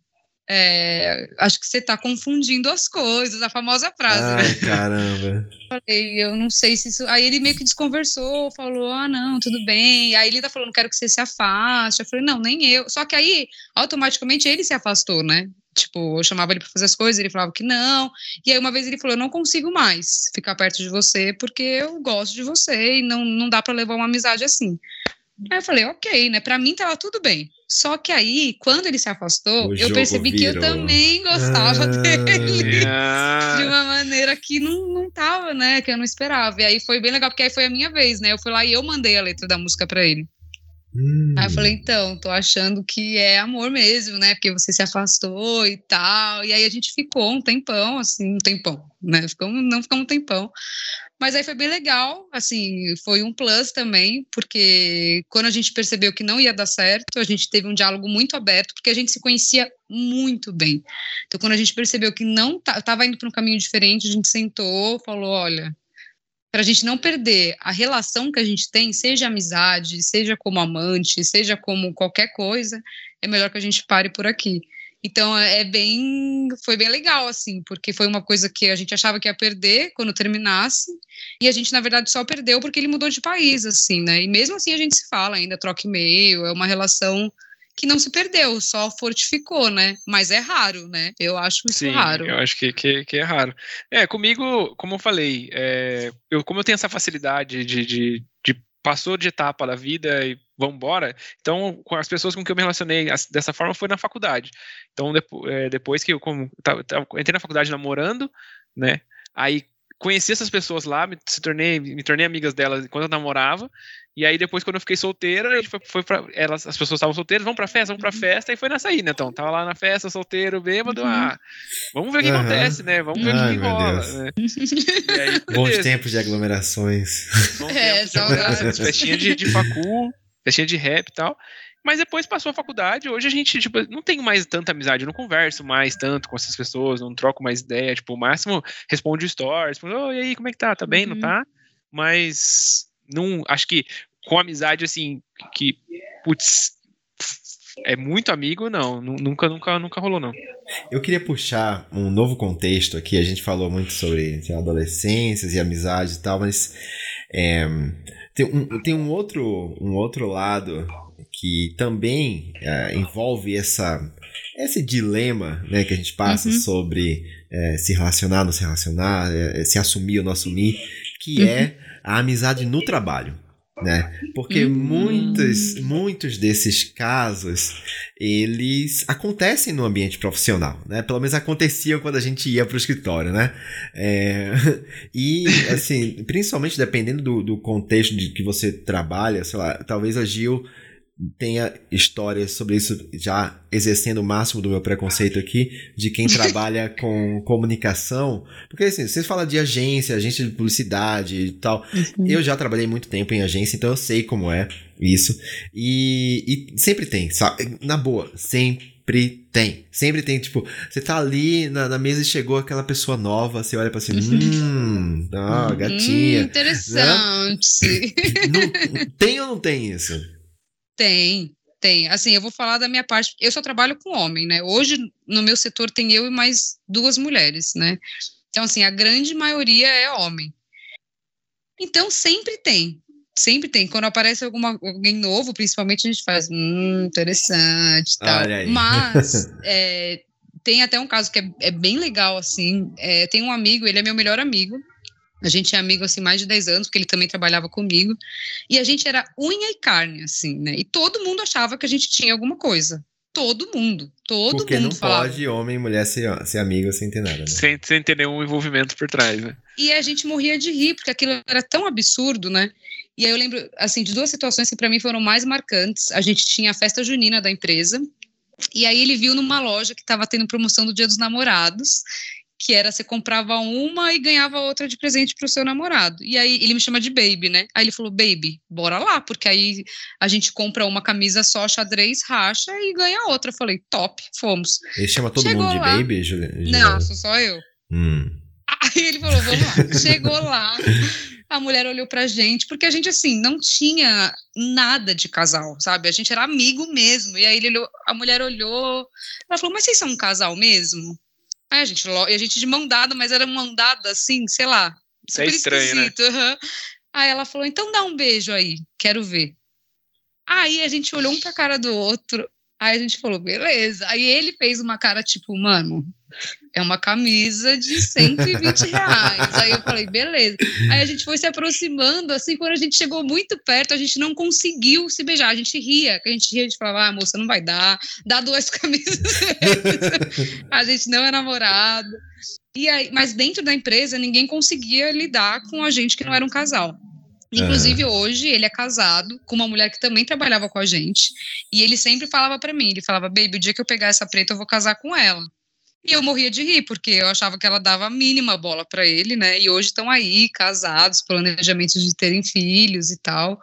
é, acho que você tá confundindo as coisas, a famosa frase, né? Ai, caramba. Falei, eu não sei se isso. Aí ele meio que desconversou, falou: ah, não, tudo bem. Aí ele tá falando, quero que você se afaste. Eu falei, não, nem eu. Só que aí, automaticamente, ele se afastou, né? Tipo, eu chamava ele pra fazer as coisas, ele falava que não. E aí, uma vez ele falou: eu não consigo mais ficar perto de você porque eu gosto de você e não, não dá pra levar uma amizade assim. Aí eu falei, ok, né? Pra mim tava tudo bem. Só que aí, quando ele se afastou, O eu percebi que eu virou. também gostava Ah. dele Ah, de uma maneira que não, não tava, né? Que eu não esperava. E aí foi bem legal, porque aí foi a minha vez, né? Eu fui lá e eu mandei a letra da música pra ele. Hum. Aí eu falei, então, tô achando que é amor mesmo, né? Porque você se afastou e tal. E aí a gente ficou um tempão, assim, um tempão, né? Ficamos, não ficamos um tempão. Mas aí foi bem legal, assim, foi um plus também, porque quando a gente percebeu que não ia dar certo, a gente teve um diálogo muito aberto, porque a gente se conhecia muito bem. Então, quando a gente percebeu que não estava indo para um caminho diferente, a gente sentou, falou, olha, para a gente não perder a relação que a gente tem, seja amizade, seja como amante, seja como qualquer coisa, é melhor que a gente pare por aqui. Então é bem, foi bem legal assim, porque foi uma coisa que a gente achava que ia perder quando terminasse, e a gente na verdade só perdeu porque ele mudou de país assim, né? E mesmo assim a gente se fala ainda, troca e-mail, é uma relação que não se perdeu, só fortificou, né? Mas é raro, né? Eu acho isso Sim, raro. eu acho que, que, que é raro. É, comigo, como eu falei, é, eu, como eu tenho essa facilidade de, de, de passou de etapa da vida e vambora, então com as pessoas com que eu me relacionei dessa forma foi na faculdade. Então é, depois que eu como, tava- tava- entrei na faculdade namorando, né? Aí conheci essas pessoas lá, me, se tornei, me tornei amigas delas enquanto eu namorava. E aí depois, quando eu fiquei solteira, a gente foi, foi pra, elas, as pessoas estavam solteiras, vão pra festa, vão pra festa, e foi nessa aí, né? Então, tava lá na festa, solteiro, bêbado, Uhum. ah, vamos ver o que Aham. acontece, né? Vamos ver o que, rola. Né? Aí, Bons tempos de aglomerações. Bom É, tempo, saudades. festinha de, de facu, festinha de rap e tal. Mas depois passou a faculdade, hoje a gente, tipo, não tenho mais tanta amizade, eu não converso mais tanto com essas pessoas, não troco mais ideia, tipo, o máximo responde o stories, tipo, oh, e aí, como é que tá? Tá bem, não Uhum. tá? Mas não, acho que com amizade, assim, que, putz, é muito amigo, não, nu- nunca, nunca, nunca rolou, não. Eu queria puxar um novo contexto aqui. A gente falou muito sobre adolescências e amizades e tal, mas é, tem, um, tem um, outro, um outro lado que também é, envolve essa, esse dilema né, que a gente passa Uhum. sobre é, se relacionar, não se relacionar, é, se assumir ou não assumir, que Uhum. é a amizade no trabalho. Né? Porque Hum. muitos, muitos desses casos eles acontecem no ambiente profissional, né? Pelo menos aconteciam quando a gente ia para o escritório, né? É, e, assim, principalmente dependendo do, do contexto de que você trabalha, sei lá, talvez a Gil tenha histórias sobre isso já exercendo o máximo do meu preconceito aqui, de quem trabalha com comunicação. Porque, assim, vocês falam de agência, agência de publicidade e tal. Eu já trabalhei muito tempo em agência, então eu sei como é isso. E, e sempre tem, sabe? Na boa, sempre tem. Sempre tem, tipo, você tá ali na, na mesa e chegou aquela pessoa nova, você olha pra assim, hum, Hum, gatinha. interessante. Não- tem ou não tem isso? Tem, tem. Assim, eu vou falar da minha parte. Eu só trabalho com homem, né? Hoje, no meu setor, tem eu e mais duas mulheres, né? Então, assim, a grande maioria é homem. Então, sempre tem. Sempre tem. Quando aparece alguma, alguém novo, principalmente, a gente faz, hum, interessante, tal. Mas é, tem até um caso que é, é bem legal, assim. É, tem um amigo, ele é meu melhor amigo. A gente é amigo, assim, mais de 10 anos, porque ele também trabalhava comigo. E a gente era unha e carne, assim, né? E todo mundo achava que a gente tinha alguma coisa. Todo mundo. Todo Porque mundo não falava. pode homem e mulher ser, ser amigo sem ter nada, né? Sem, sem ter nenhum envolvimento por trás, né? E a gente morria de rir, porque aquilo era tão absurdo, né? E aí eu lembro, assim, de duas situações que para mim foram mais marcantes. A gente tinha a festa junina da empresa, e aí ele viu numa loja que estava tendo promoção do Dia dos Namorados, que era você comprava uma e ganhava outra de presente pro seu namorado. E aí ele me chama de baby, né? Aí ele falou: "Baby, bora lá, porque aí a gente compra uma camisa só xadrez, racha e ganha outra". Eu falei: "Top, fomos". Ele chama todo Chegou mundo de lá. baby, Julia? Não, sou só eu. Hum. Aí ele falou, vamos lá. Chegou lá, a mulher olhou pra gente, porque a gente, assim, não tinha nada de casal, sabe? A gente era amigo mesmo. E aí ele olhou, a mulher olhou, ela falou, mas vocês são um casal mesmo? Aí a gente, e a gente de mão dada, mas era mão dada, assim, sei lá, é super estranho, né? esquisito. aham. Aí ela falou, então dá um beijo aí, quero ver. Aí a gente olhou um pra cara do outro, aí a gente falou, beleza. Aí ele fez uma cara tipo, mano, é uma camisa de 120 reais. Aí eu falei, beleza. Aí a gente foi se aproximando, assim, quando a gente chegou muito perto, a gente não conseguiu se beijar. A gente ria, a gente ria, a gente falava, ah, moça, não vai dar, dá duas camisas. a gente não é namorado. E aí, mas dentro da empresa, ninguém conseguia lidar com a gente que não era um casal. Inclusive, hoje, ele é casado com uma mulher que também trabalhava com a gente. E ele sempre falava pra mim: ele falava, baby, o dia que eu pegar essa preta, eu vou casar com ela. E eu morria de rir, porque eu achava que ela dava a mínima bola pra ele, né? E hoje estão aí, casados, planejamentos de terem filhos e tal.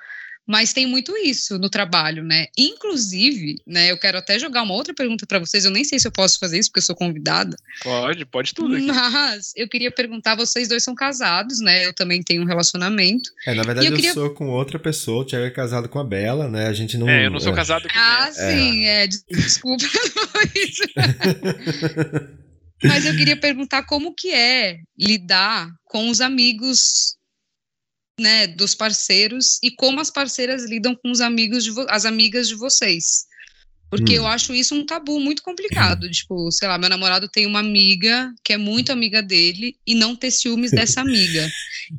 Mas tem muito isso no trabalho, né? Inclusive, né? Eu quero até jogar uma outra pergunta pra vocês. Eu nem sei se eu posso fazer isso, porque eu sou convidada. Pode, pode tudo aqui. Mas eu queria perguntar: vocês dois são casados, né? Eu também tenho um relacionamento. É, na verdade eu eu, queria- sou com outra pessoa, o Thiago é casado com a Bela, né? A gente não. É, eu não sou é. casado com Ah, sim, é. des- Desculpa. Mas eu queria perguntar como que é lidar com os amigos, né, dos parceiros e como as parceiras lidam com os amigos de as amigas de vocês. Porque Hum. eu acho isso um tabu muito complicado. Tipo, sei lá, meu namorado tem uma amiga que é muito amiga dele e não ter ciúmes dessa amiga.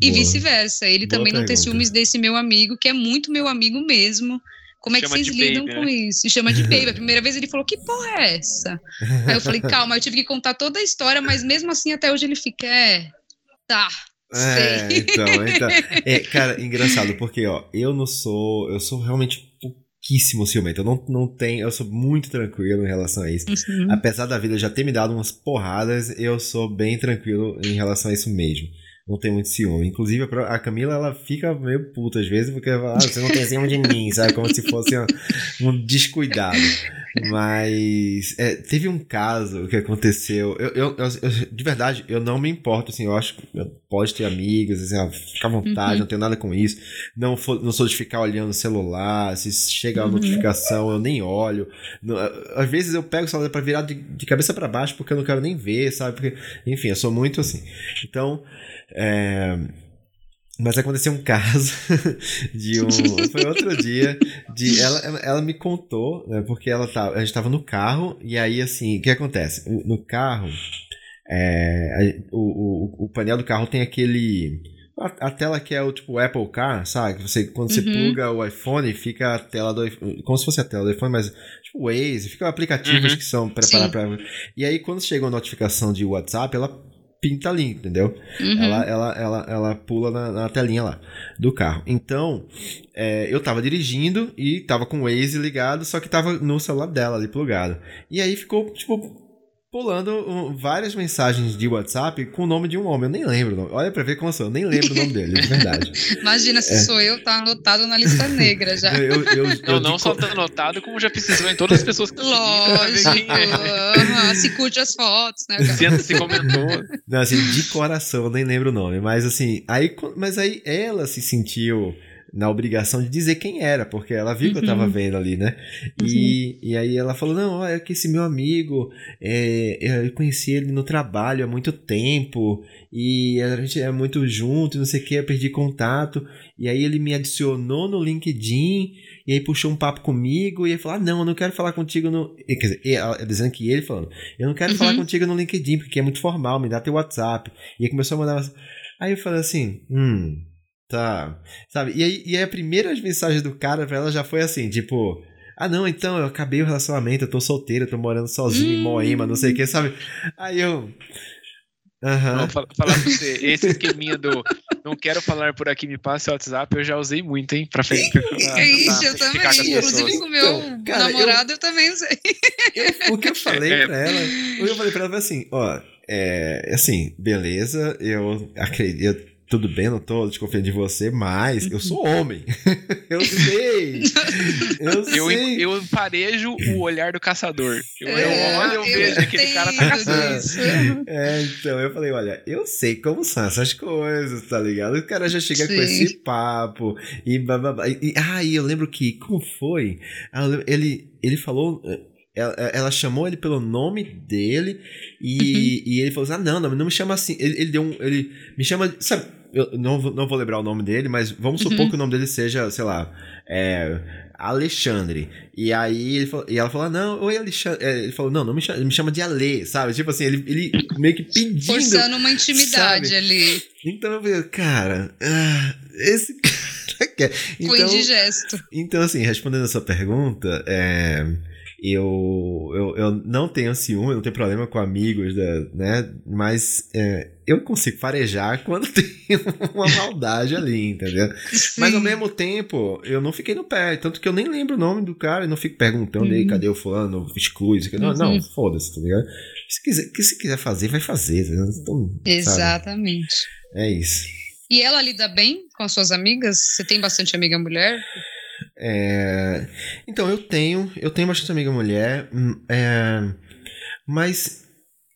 E vice-versa. Ele Boa também não ter pergunta. ciúmes desse meu amigo, que é muito meu amigo mesmo. Como é que vocês lidam baby, com isso? E chama de baby. A primeira vez ele falou: Que porra é essa? Aí eu falei: Calma, eu tive que contar toda a história, mas mesmo assim até hoje ele fica: É, tá. É, Sei. então, então. É, cara, engraçado, porque, ó, eu não sou. Eu sou realmente pouquíssimo ciumento. Eu não, não tenho. Eu sou muito tranquilo em relação a isso. Uhum. Apesar da vida já ter me dado umas porradas, eu sou bem tranquilo em relação a isso mesmo. Não tenho muito ciúme. Inclusive, a Camila, ela fica meio puta às vezes, porque ela fala, ah, você não tem ciúme de mim, sabe? Como se fosse um, um descuidado. Mas é, teve um caso que aconteceu. Eu, eu- eu- de verdade, eu não me importo, assim, eu acho que pode ter amigos, assim, ah, fica à vontade, Uhum. não tenho nada com isso. Não, for- não sou de ficar olhando o celular, se chega a Uhum. notificação, eu nem olho. Não, Às vezes eu pego o celular pra virar de, de cabeça pra baixo porque eu não quero nem ver, sabe? Porque, enfim, eu sou muito assim. Então, é, Mas aconteceu um caso de um. Foi outro dia. De, ela, ela, me contou, né, porque ela tava, a gente tava no carro, e aí assim, o que acontece? No carro, é, o, o, o painel do carro tem aquele. A, a tela que é o tipo Apple Car, sabe? Você, quando você Uhum. pluga o iPhone, fica a tela do iPhone. Como se fosse a tela do iPhone, mas tipo Waze, fica aplicativos Uhum. que são preparados para. E aí, quando chega uma notificação de WhatsApp, ela pinta ali, entendeu? Uhum. Ela, ela, ela, ela pula na, na telinha lá do carro. Então, é, eu tava dirigindo e tava com o Waze ligado, só que tava no celular dela ali plugado. E aí ficou, tipo, pulando um, várias mensagens de WhatsApp com o nome de um homem. Eu nem lembro. Olha pra ver como eu sou. Eu nem lembro o nome dele, de verdade. Imagina se É. sou eu, tá anotado na lista negra já. Eu, eu, Não, eu não só tá anotado, como já precisou em todas as pessoas que ver Lógico. é. se curte as fotos, né? Se, se comentou. Não, assim, de coração, eu nem lembro o nome. Mas assim, aí, mas aí ela se sentiu na obrigação de dizer quem era, porque ela viu que eu tava Uhum. vendo ali, né? E, e aí ela falou: Não, olha que esse meu amigo, é, eu conheci ele no trabalho há muito tempo, e a gente é muito junto, e não sei o que, eu perdi contato. E aí ele me adicionou no LinkedIn, e aí puxou um papo comigo, e ele falou: Ah, não, eu não quero falar contigo no. Quer dizer, ela- dizendo que ele falando: Eu não quero Uhum. falar contigo no LinkedIn, porque é muito formal, me dá teu WhatsApp. E aí começou a mandar. Aí eu falei assim: Hum, tá. Sabe? E aí, e aí a primeira mensagem do cara pra ela já foi assim: Tipo. Ah, não, então eu acabei o relacionamento, eu tô solteiro, eu tô morando sozinho em. Moema, não sei o que, sabe? Aí eu. Vou fa- falar pra você, esse esqueminha do não quero falar por aqui, me passe o WhatsApp, eu já usei muito, hein? Pra, fe- pra, pra, É isso, eu pra também. com Inclusive com o meu Então, cara, namorado eu... também usei. Eu- o que eu falei É. pra ela, o que eu falei pra ela foi assim, ó, é, assim, beleza, eu acredito, tudo bem, não tô desconfiando de você, mas eu sou homem. eu sei. Eu Eu, sei. eu parejo o olhar do caçador. Eu, eu É, olho, eu, vejo que aquele cara tá caçando. É, então eu falei, olha, eu sei como são essas coisas, tá ligado? O cara já chega com Sim. esse papo e bababá. E, e, ah, e eu lembro que, como foi? Eu Ele, ele falou. eh, Ela, ela chamou ele pelo nome dele e, e ele falou assim: Ah, não, não, não me chama assim. Ele, ele deu um. Ele me chama. Sabe, eu não, vou- não vou lembrar o nome dele, mas vamos supor Uhum. que o nome dele seja, sei lá, é, Alexandre. E aí ele falou, e ela falou: Não, oi, Alexandre. É, Ele falou: Não, não me chama, me chama de Ale, sabe? Tipo assim, ele, ele meio que pedindo. Forçando uma intimidade sabe? ali. Então eu falei, cara, ah, esse cara quer. Então, indigesto. então, assim, respondendo a sua pergunta, é, eu, eu, eu não tenho ciúme, eu não tenho problema com amigos, da, né? Mas é, eu consigo farejar quando tem uma maldade ali, entendeu? Mas ao Sim. mesmo tempo, eu não fiquei no pé. Tanto que eu nem lembro o nome do cara e não fico perguntando aí, Uhum. cadê o fulano, exclui. isso aqui. Não, Uhum. não foda-se, tá ligado? Se quiser, que se quiser fazer, vai fazer. tá? Então, sabe? Exatamente. É isso. E ela lida bem com as suas amigas? Você tem bastante amiga mulher? É, Então, eu tenho, eu tenho bastante amiga mulher, hum, é, mas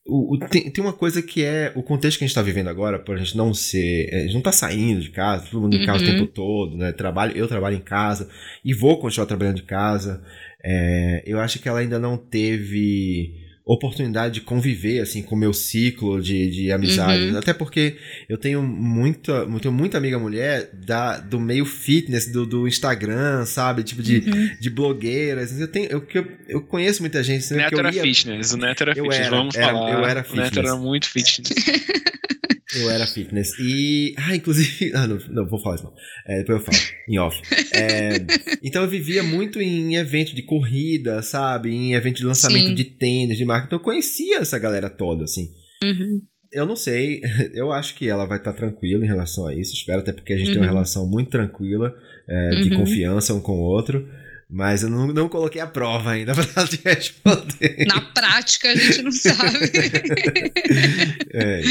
o, o- tem, tem uma coisa que é o contexto que a gente está vivendo agora, por a gente não ser. A gente não tá saindo de casa, todo mundo em casa o Uhum. tempo todo, né? Trabalho, eu trabalho em casa e vou continuar trabalhando de casa. É, eu acho que ela ainda não teve oportunidade de conviver assim com o meu ciclo de, de amizades. Uhum. Até porque eu tenho muita, eu tenho muita amiga mulher da, do meio fitness, do, do Instagram, sabe? Tipo de, Uhum. de blogueiras. Eu, tenho, eu, eu, eu conheço muita gente. O né, Neto que eu era ia- fitness, o Neto era Eu fitness, era, vamos era- falar. eu era O Neto fitness. era muito fitness. Eu era fitness. E. Ah, inclusive. Ah, não, não vou falar isso não. É, depois eu falo, em off. É, então eu vivia muito em evento de corrida, sabe? Em evento de lançamento Sim. de tênis, de marca. Então eu conhecia essa galera toda, assim. Uhum. eu não sei. Eu acho que ela vai estar tranquila em relação a isso. Espero até porque a gente uhum. tem uma relação muito tranquila, é, de uhum. confiança um com o outro. Mas eu não, não coloquei a prova ainda pra ela te responder. Na prática, a gente não sabe. é.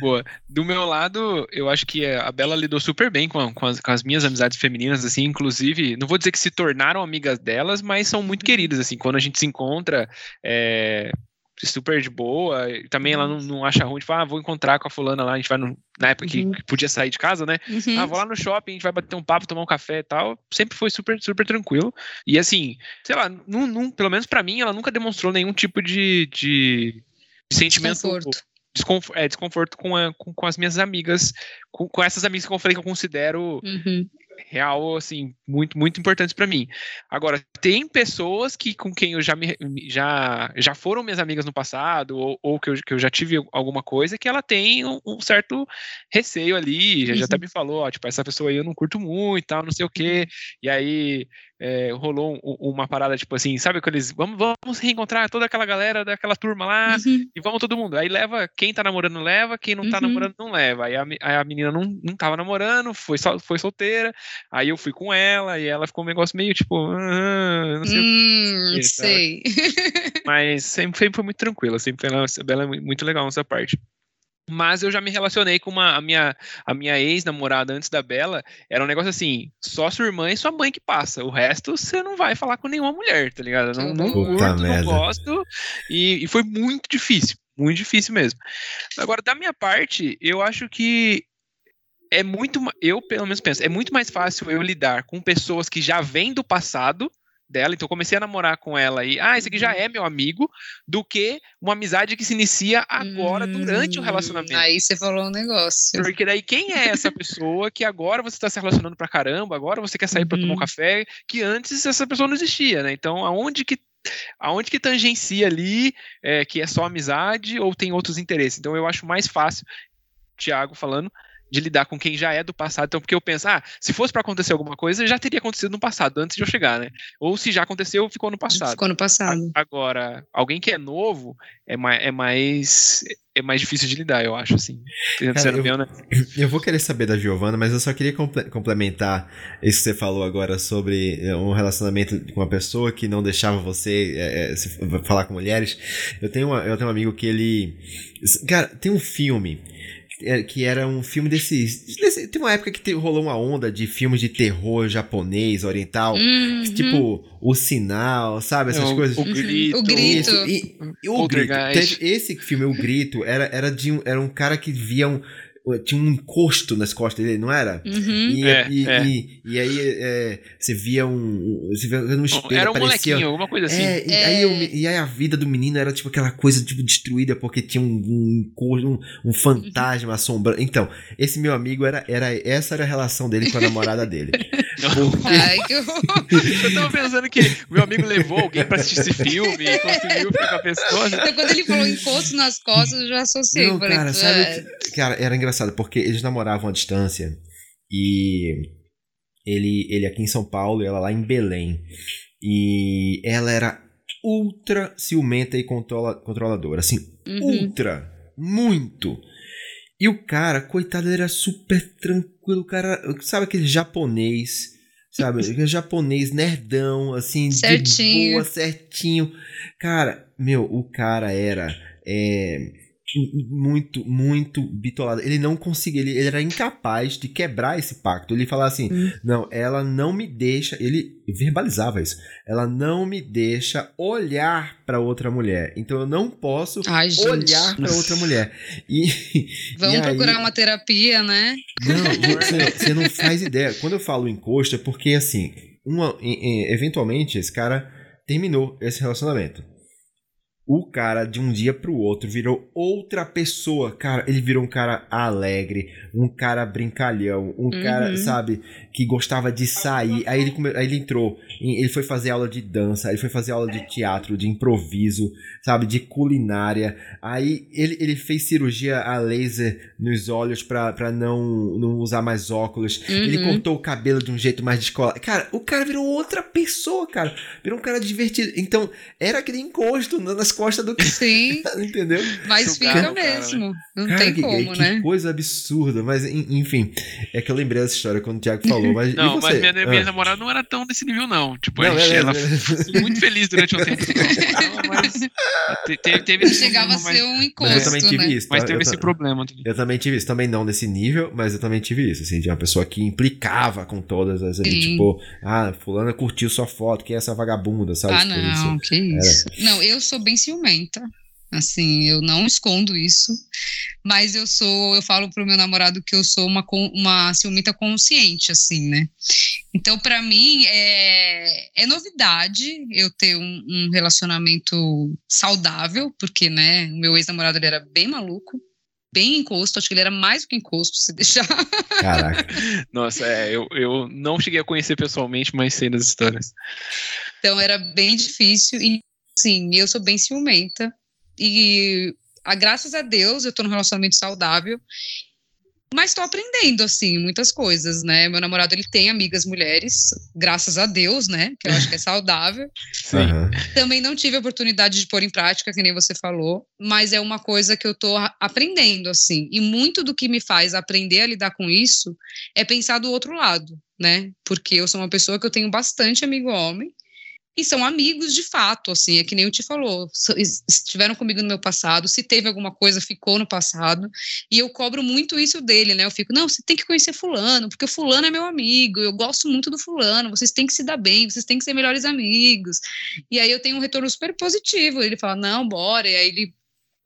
Boa. Do meu lado, eu acho que a Bela lidou super bem com, com, as, com as minhas amizades femininas, assim, inclusive, não vou dizer que se tornaram amigas delas, mas são muito queridas, assim, quando a gente se encontra, é, super de boa. E também ela não, não acha ruim, tipo, ah, vou encontrar com a fulana lá, a gente vai no, na época uhum. que, podia sair de casa, né? Uhum. Ah, vou lá no shopping, a gente vai bater um papo, tomar um café e tal. Sempre foi super, super tranquilo. E assim, sei lá, num, num, pelo menos para mim, ela nunca demonstrou nenhum tipo de, de sentimento. Desconforto. Desconforto, é, desconforto com, a, com, com, as minhas amigas, com, com, essas amigas que eu falei que eu considero uhum real, assim, muito, muito importantes para mim. Agora, tem pessoas que com quem eu já me, já, já foram minhas amigas no passado, ou, ou que, eu, que eu já tive alguma coisa, que ela tem um, um certo receio ali, já, uhum. já até uhum. me falou, ó, tipo, essa pessoa aí eu não curto muito, tal, não sei o quê, e aí é, rolou um, uma parada, tipo assim, sabe aqueles, vamos, vamos reencontrar toda aquela galera daquela turma lá, uhum. e vamos todo mundo. Aí leva, quem tá namorando leva, quem não tá uhum. namorando não leva. Aí a, aí a menina não, não tava namorando, foi, sol, foi solteira, aí eu fui com ela, e ela ficou um negócio meio tipo, ah, não sei hum, o que, sei. Mas sempre, sempre foi muito tranquila, sempre foi ela, ela é muito legal nessa parte. Mas eu já me relacionei com uma, a minha, a minha ex-namorada antes da Bela. Era um negócio assim: só sua irmã e sua mãe que passa. O resto você não vai falar com nenhuma mulher, tá ligado? Não, não curto, não gosto. E, e foi muito difícil. Muito difícil mesmo. Agora, da minha parte, eu acho que é muito. Eu, pelo menos, penso, é muito mais fácil eu lidar com pessoas que já vêm do passado dela, então comecei a namorar com ela e, ah, esse aqui já uhum. é meu amigo, do que uma amizade que se inicia agora, hum, durante o hum, relacionamento. Aí você falou um negócio. Porque daí quem é essa pessoa que agora você está se relacionando pra caramba, agora você quer sair uhum. para tomar um café, que antes essa pessoa não existia, né? Então, aonde que aonde que tangencia ali é, que é só amizade ou tem outros interesses? Então eu acho mais fácil, Tiago falando, de lidar com quem já é do passado. Então, porque eu penso, ah, se fosse para acontecer alguma coisa, já teria acontecido no passado, antes de eu chegar, né? Ou se já aconteceu, ficou no passado. Ficou no passado. Agora, alguém que é novo é mais, é mais, é mais difícil de lidar, eu acho, assim. Cara, eu, né? eu vou querer saber da Giovana, mas eu só queria complementar isso que você falou agora sobre eh, um relacionamento com uma pessoa que não deixava você é, é, falar com mulheres. Eu tenho, uma, eu tenho um amigo que ele. Cara, tem um filme que era um filme desses. Desse, tem uma época que te, rolou uma onda de filmes de terror japonês, oriental. Uhum. Tipo, o sinal, sabe? Essas é, coisas. O grito. O grito. E, e, o, grito. esse filme, O Grito, era, era, de um, era um cara que via um tinha um encosto nas costas dele, não era? Uhum. E, é, e, é. E, e, aí é, você via um. Você via um espelho. Era um parecia, molequinho, alguma coisa assim. É, e, aí, eu, e aí a vida do menino era tipo aquela coisa tipo, destruída porque tinha um, um, um, um fantasma uhum. assombrando. Então, esse meu amigo era, era. Essa era a relação dele com a namorada dele. Porque... Ai, que eu tava pensando que meu amigo levou alguém pra assistir esse filme e conseguiu ficar com a pessoa. Então, quando ele falou encosto nas costas, eu já associei. Não, cara, sabe, é. cara, era engraçado engraçado, porque eles namoravam à distância e ele, ele aqui em São Paulo e ela lá em Belém. E ela era ultra ciumenta e controla, controladora. Assim, uhum. ultra. Muito. E o cara, coitado, ele era super tranquilo. O cara, sabe aquele japonês, sabe? Aquele japonês nerdão, assim, certinho. de boa, certinho. Cara, meu, o cara era. É, muito, muito bitolado. Ele não conseguia, ele, ele, era incapaz de quebrar esse pacto. Ele falava assim: hum. não, ela não me deixa. Ele verbalizava isso. Ela não me deixa olhar para outra mulher. Então eu não posso Ai, olhar para outra mulher. E, Vamos e procurar aí, uma terapia, né? Não, você, você não faz ideia. Quando eu falo encosto, é porque assim, uma, eventualmente esse cara terminou esse relacionamento o cara de um dia pro outro virou outra pessoa. Cara, ele virou um cara alegre, um cara brincalhão, um uhum. cara, sabe, que gostava de sair. Aí ele, come... aí ele entrou, ele foi fazer aula de dança, ele foi fazer aula de teatro, de improviso, sabe, de culinária. Aí ele, ele fez cirurgia a laser nos olhos pra, pra não, não usar mais óculos. Uhum. Ele cortou o cabelo de um jeito mais descolado. Cara, o cara virou outra pessoa, cara. Virou um cara divertido. Então, era aquele encosto nas costas do Sim. entendeu? Mas Sugar fica no cara, mesmo. Não Cara, tem que, como, que né? coisa absurda, mas en- enfim, é que eu lembrei dessa história quando o Thiago falou, mas e Não, você? mas minha, minha Ah. namorada não era tão nesse nível, não. Tipo, Não, a gente- é, ela é, foi muito feliz durante um tempo. mas te- teve, teve Chegava a problema, ser um Mas eu também tive né? isso, mas, tá? mas teve eu, esse problema. também. eu também tive isso, também não nesse nível, mas eu também tive isso, assim, de uma pessoa que implicava com todas as ali, tipo, ah, fulana curtiu sua foto, que é essa vagabunda, sabe? Ah, Tipo, isso. não, que isso. Não, eu sou bem ciumenta. Assim, eu não escondo isso, mas eu sou, eu falo pro meu namorado que eu sou uma, uma ciumenta consciente, assim, né? Então, pra mim, é, é novidade eu ter um, um relacionamento saudável, porque, né, o meu ex-namorado ele era bem maluco, bem encosto, acho que ele era mais do que encosto, se deixar. Caraca. Nossa, é, eu, eu não cheguei a conhecer pessoalmente, mas sei das histórias. Então era bem difícil e sim, eu sou bem ciumenta e a, graças a Deus eu tô num relacionamento saudável. Mas estou aprendendo, assim, muitas coisas, né? Meu namorado, ele tem amigas mulheres, graças a Deus, né? Que eu acho que é saudável. Também não tive a oportunidade de pôr em prática, que nem você falou, mas é uma coisa que eu tô a- aprendendo, assim. E muito do que me faz aprender a lidar com isso é pensar do outro lado, né? Porque eu sou uma pessoa que eu tenho bastante amigo homem e são amigos de fato, assim, é que nem o Ti falou, estiveram comigo no meu passado, se teve alguma coisa, ficou no passado, e eu cobro muito isso dele, né? Eu fico, não, você tem que conhecer fulano, porque o fulano é meu amigo, eu gosto muito do fulano, vocês têm que se dar bem, vocês têm que ser melhores amigos. E aí eu tenho um retorno super positivo. Ele fala, não, bora. E aí ele,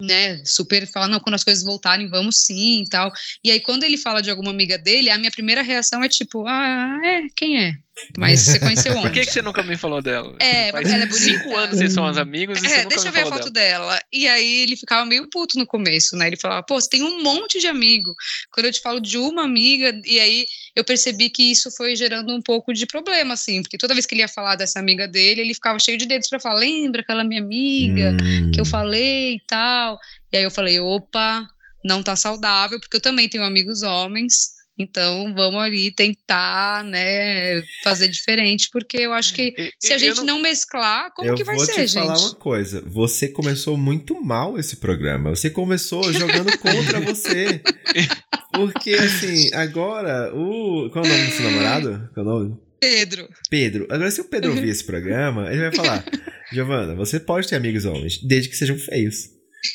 né, super fala, não, quando as coisas voltarem, vamos sim e tal. E aí quando ele fala de alguma amiga dele, a minha primeira reação é tipo, ah, é, quem é? Mas você conheceu Por onde? que, que você nunca me falou dela? É, Faz ela é bonita. cinco anos vocês são as amigos e você É, deixa eu ver a foto dela. dela. E aí ele ficava meio puto no começo, né? Ele falava, pô, você tem um monte de amigo. Quando eu te falo de uma amiga, e aí eu percebi que isso foi gerando um pouco de problema, assim, porque toda vez que ele ia falar dessa amiga dele, ele ficava cheio de dedos pra falar, lembra aquela minha amiga Hum. que eu falei e tal. E aí eu falei, opa, não tá saudável, porque eu também tenho amigos homens. Então vamos ali tentar, né, fazer diferente, porque eu acho que E- se a eu gente não- não mesclar, como eu que vai vou ser, te falar gente? uma coisa. Você começou muito mal esse programa. Você começou jogando contra você. Porque, assim, agora o. Qual é o nome do seu namorado? Qual é o nome? Pedro. Pedro. Agora, se o Pedro ouvir esse programa, ele vai falar: Giovana, você pode ter amigos homens, desde que sejam feios.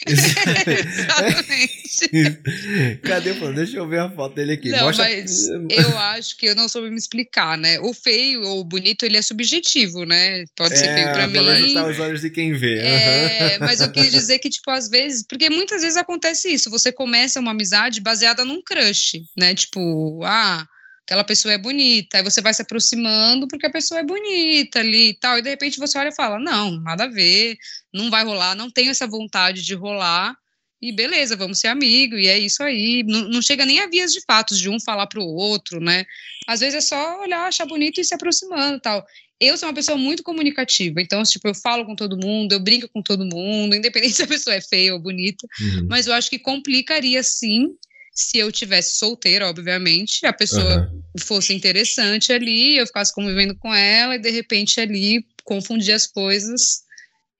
Exatamente. Cadê o plano? Deixa eu ver a foto dele aqui. Não, Mostra... mas eu acho que eu não soube me explicar, né? O feio ou o bonito, ele é subjetivo, né? Pode ser feio pra É, mim. botar os olhos de quem vê. É, mas eu quis dizer que, tipo, às vezes, porque muitas vezes acontece isso, você começa uma amizade baseada num crush, né? Tipo, ah, aquela pessoa é bonita, aí você vai se aproximando porque a pessoa é bonita ali e tal, e de repente você olha e fala, não, nada a ver, não vai rolar, não tenho essa vontade de rolar, e beleza, vamos ser amigo, e é isso aí, não, não chega nem a vias de fatos de um falar pro outro, né? Às vezes é só olhar, achar bonito e se aproximando e tal. Eu sou uma pessoa muito comunicativa, então, tipo, eu falo com todo mundo, eu brinco com todo mundo, independente se a pessoa é feia ou bonita, Uhum. mas eu acho que complicaria sim se eu tivesse solteira, obviamente, a pessoa Aham. fosse interessante ali, eu ficasse convivendo com ela e de repente ali confundir as coisas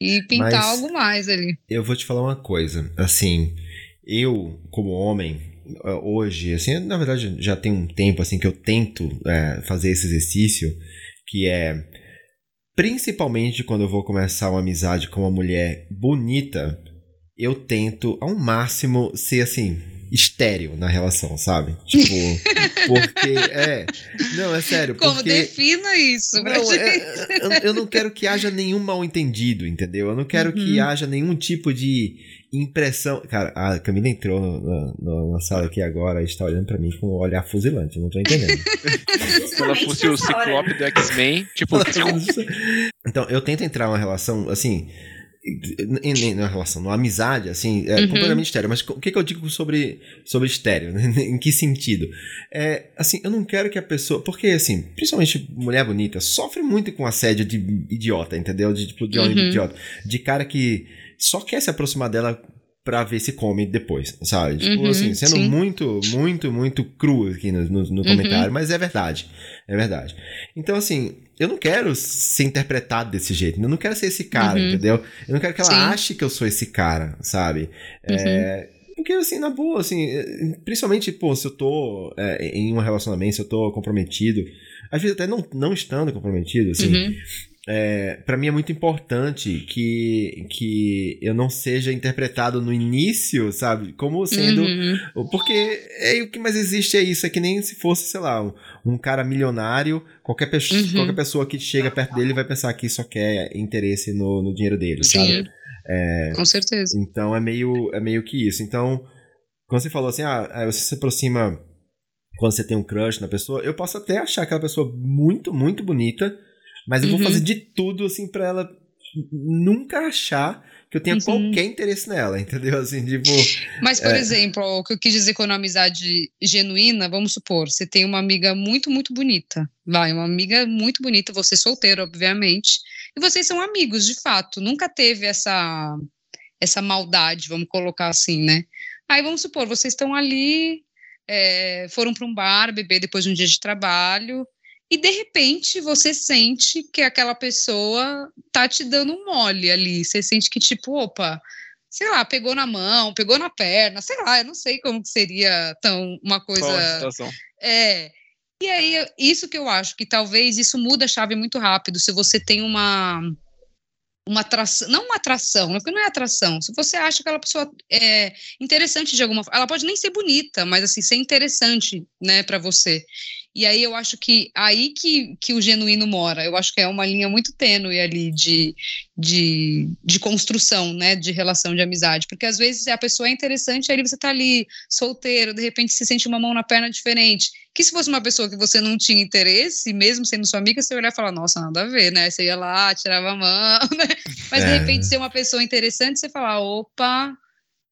e pintar Mas- algo mais ali. Eu vou te falar uma coisa. Assim, eu, como homem, eh, hoje, assim, na verdade já tem um tempo assim que eu tento eh, fazer esse exercício, que é principalmente quando eu vou começar uma amizade com uma mulher bonita, eu tento ao máximo ser assim estéreo na relação, sabe? Tipo, porque é, não é sério, Como porque defina isso? pra não, gente? é- eu, eu não quero que haja nenhum mal entendido, entendeu? Eu não quero que Uhum. haja nenhum tipo de impressão. Cara, a Camila entrou no- no- no- na sala aqui agora e está olhando pra mim com um olhar fuzilante, eu não tô entendendo. Se ela fosse o. Ciclope do X-Men, tipo, então, eu tento entrar numa relação, assim. Em- em- Numa relação, numa amizade, assim, é Uhum. completamente estéreo. Mas o que, que eu digo sobre, sobre estéreo? em que sentido? É, assim, eu não quero que a pessoa. Porque, assim, principalmente mulher bonita, sofre muito com assédio de idiota, entendeu? De tipo, de Uhum. idiota. De cara que só quer se aproximar dela pra ver se come depois, sabe? Tipo Uhum, assim, sendo sim. muito, muito, muito cru aqui no, no, no Uhum. comentário, mas é verdade. É verdade. Então, assim, eu não quero ser interpretado desse jeito. Eu não quero ser esse cara, Uhum. entendeu? Eu não quero que ela Sim. ache que eu sou esse cara, sabe? Uhum. É, porque, assim, na boa, assim, é, principalmente, pô, se eu tô é, em um relacionamento, se eu tô comprometido, às vezes até não, não estando comprometido, assim, Uhum. é, para mim é muito importante que, que eu não seja interpretado no início, sabe? Como sendo. Uhum. Porque é, o que mais existe é isso. É que nem se fosse, sei lá, um, um cara milionário, qualquer, pe Uhum. qualquer pessoa que chega perto dele vai pensar que só quer interesse no, no dinheiro dele, Sim, sabe? É, com certeza. então é meio, é meio que isso. Então, quando você falou assim, ah, você se aproxima quando você tem um crush na pessoa, eu posso até achar aquela pessoa muito, muito bonita, mas eu vou Uhum. fazer de tudo, assim, pra ela nunca achar que eu tenha Uhum. qualquer interesse nela, entendeu? Assim, tipo. Mas, por É. exemplo, o que eu quis dizer com uma amizade genuína, vamos supor, você tem uma amiga muito, muito bonita. Vai, uma amiga muito bonita, você solteiro, obviamente. E vocês são amigos, de fato. Nunca teve essa, essa maldade, vamos colocar assim, né? Aí vamos supor, vocês estão ali, é, foram para um bar beber depois de um dia de trabalho. E de repente você sente que aquela pessoa tá te dando um mole ali. Você sente que, tipo, opa, sei lá, pegou na mão, pegou na perna, sei lá, eu não sei como que seria tão uma coisa. situação? É. E aí, isso que eu acho que talvez isso muda a chave muito rápido. Se você tem uma uma atração, não uma atração, porque não é atração. Se você acha que aquela pessoa é interessante de alguma forma, ela pode nem ser bonita, mas assim, ser interessante, né, para você. E aí eu acho que aí que, que o genuíno mora. Eu acho que é uma linha muito tênue ali de, de, de construção, né, de relação de amizade. Porque às vezes a pessoa é interessante, aí você tá ali solteiro, de repente se sente uma mão na perna diferente. Que se fosse uma pessoa que você não tinha interesse, mesmo sendo sua amiga, você ia olhar e falar, nossa, nada a ver, né? Você ia lá, tirava a mão, né? Mas de É. repente ser uma pessoa interessante, você fala, opa,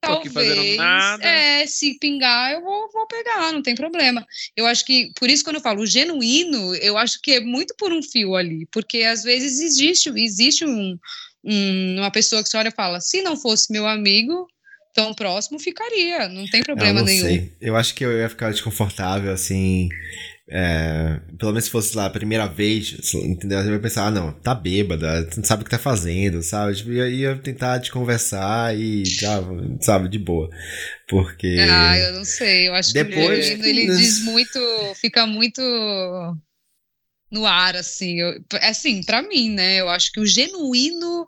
talvez. nada. É, se pingar, eu vou, vou pegar, não tem problema. Eu acho que, por isso, quando eu falo genuíno, eu acho que é muito por um fio ali, porque às vezes existe, existe um, um- uma pessoa que você olha e fala, se não fosse meu amigo tão próximo, ficaria, não tem Eu problema não nenhum. sei. Eu acho que eu ia ficar desconfortável, assim. É, pelo menos se fosse lá a primeira vez, entendeu? Eu ia pensar, ah, não, tá bêbada, não sabe o que tá fazendo, sabe? Tipo, eu ia tentar te conversar e, sabe, sabe, de boa. Porque. Ah, eu não sei, eu acho Depois que o ele diz muito, fica muito no ar, assim, eu, assim, pra mim, né, eu acho que o genuíno,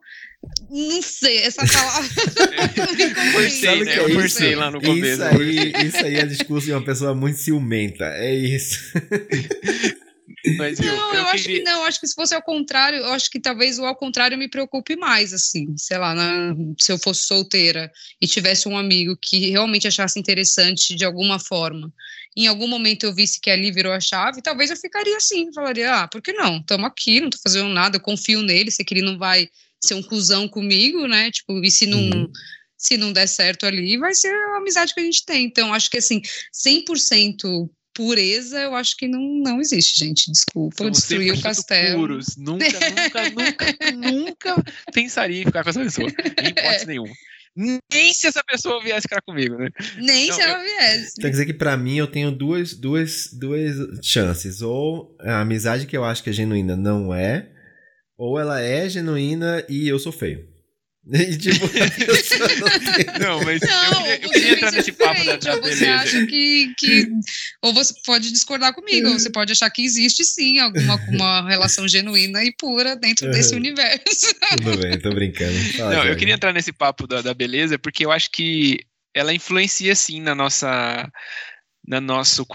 não sei, essa palavra. Forcei, né? que é Eu isso? lá no começo. Isso aí, isso aí é discurso de uma pessoa muito ciumenta. É isso. Mas, Não, eu eu acho queria- que não, eu acho que se fosse ao contrário, eu acho que talvez o ao contrário me preocupe mais, assim, sei lá, na- se eu fosse solteira e tivesse um amigo que realmente achasse interessante de alguma forma, em algum momento eu visse que ali virou a chave, talvez eu ficaria assim, falaria, ah, por que não? Estamos aqui, não tô fazendo nada, eu confio nele, sei que ele não vai ser um cuzão comigo, né, tipo, e se não... Uhum. Se não der certo ali, vai ser a amizade que a gente tem. Então, acho que assim, 100% pureza, eu acho que não, não existe, gente. Desculpa, eu destruí o 100% castelo. Puros. Nunca, nunca, nunca, nunca pensaria em ficar com essa pessoa. Em hipótese nenhuma. Nem se essa pessoa viesse ficar comigo, né? Nem Não, se ela viesse. Quer dizer que pra mim eu tenho duas, duas, duas chances. Ou a amizade que eu acho que é genuína não é, ou ela é genuína e eu sou feio. E tipo, não Não, mas eu Não, queria, eu queria entrar nesse papo da, diferente, da ou você beleza. acha que, que. Ou você pode discordar comigo, ou você pode achar que existe sim alguma uma relação genuína e pura dentro desse universo. Tudo bem, tô brincando. Fala, Não, eu queria entrar nesse papo da, da beleza, porque eu acho que ela influencia sim na nossa. Na nosso,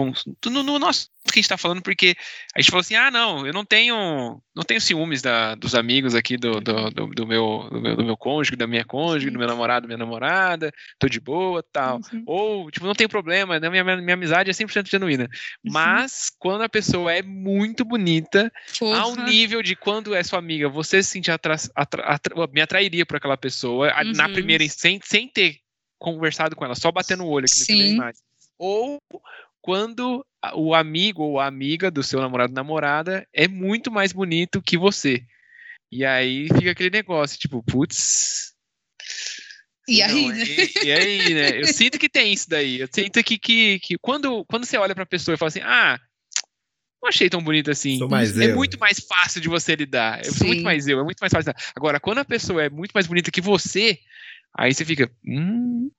no, no nosso que a gente tá falando, porque a gente falou assim: ah, não, eu não tenho não tenho ciúmes da, dos amigos aqui do, do, do, do meu, do, meu, do meu cônjuge, da minha cônjuge, do meu namorado, minha namorada, tô de boa tal. Uhum. Ou, tipo, não tem problema, né? minha, minha, minha amizade é 100% genuína. Mas, quando a pessoa é muito bonita, ao Porra. nível de quando é sua amiga, você se sentir atra atra atra me atrairia por aquela pessoa, a- na Uhum. primeira, sem, sem ter conversado com ela, só batendo o olho aqui na Sim. imagem. Ou quando o amigo ou a amiga do seu namorado namorada é muito mais bonito que você. E aí fica aquele negócio, tipo, putz. E aí, Não, né? E, e aí, né? Eu sinto que tem isso daí. Eu sinto que, que, que quando, quando você olha pra pessoa e fala assim, ah, não achei tão bonito assim. Sou mais é eu. muito mais fácil de você lidar. Eu sou muito Sim. mais eu, é muito mais fácil. Agora, quando a pessoa é muito mais bonita que você, aí você fica, hum,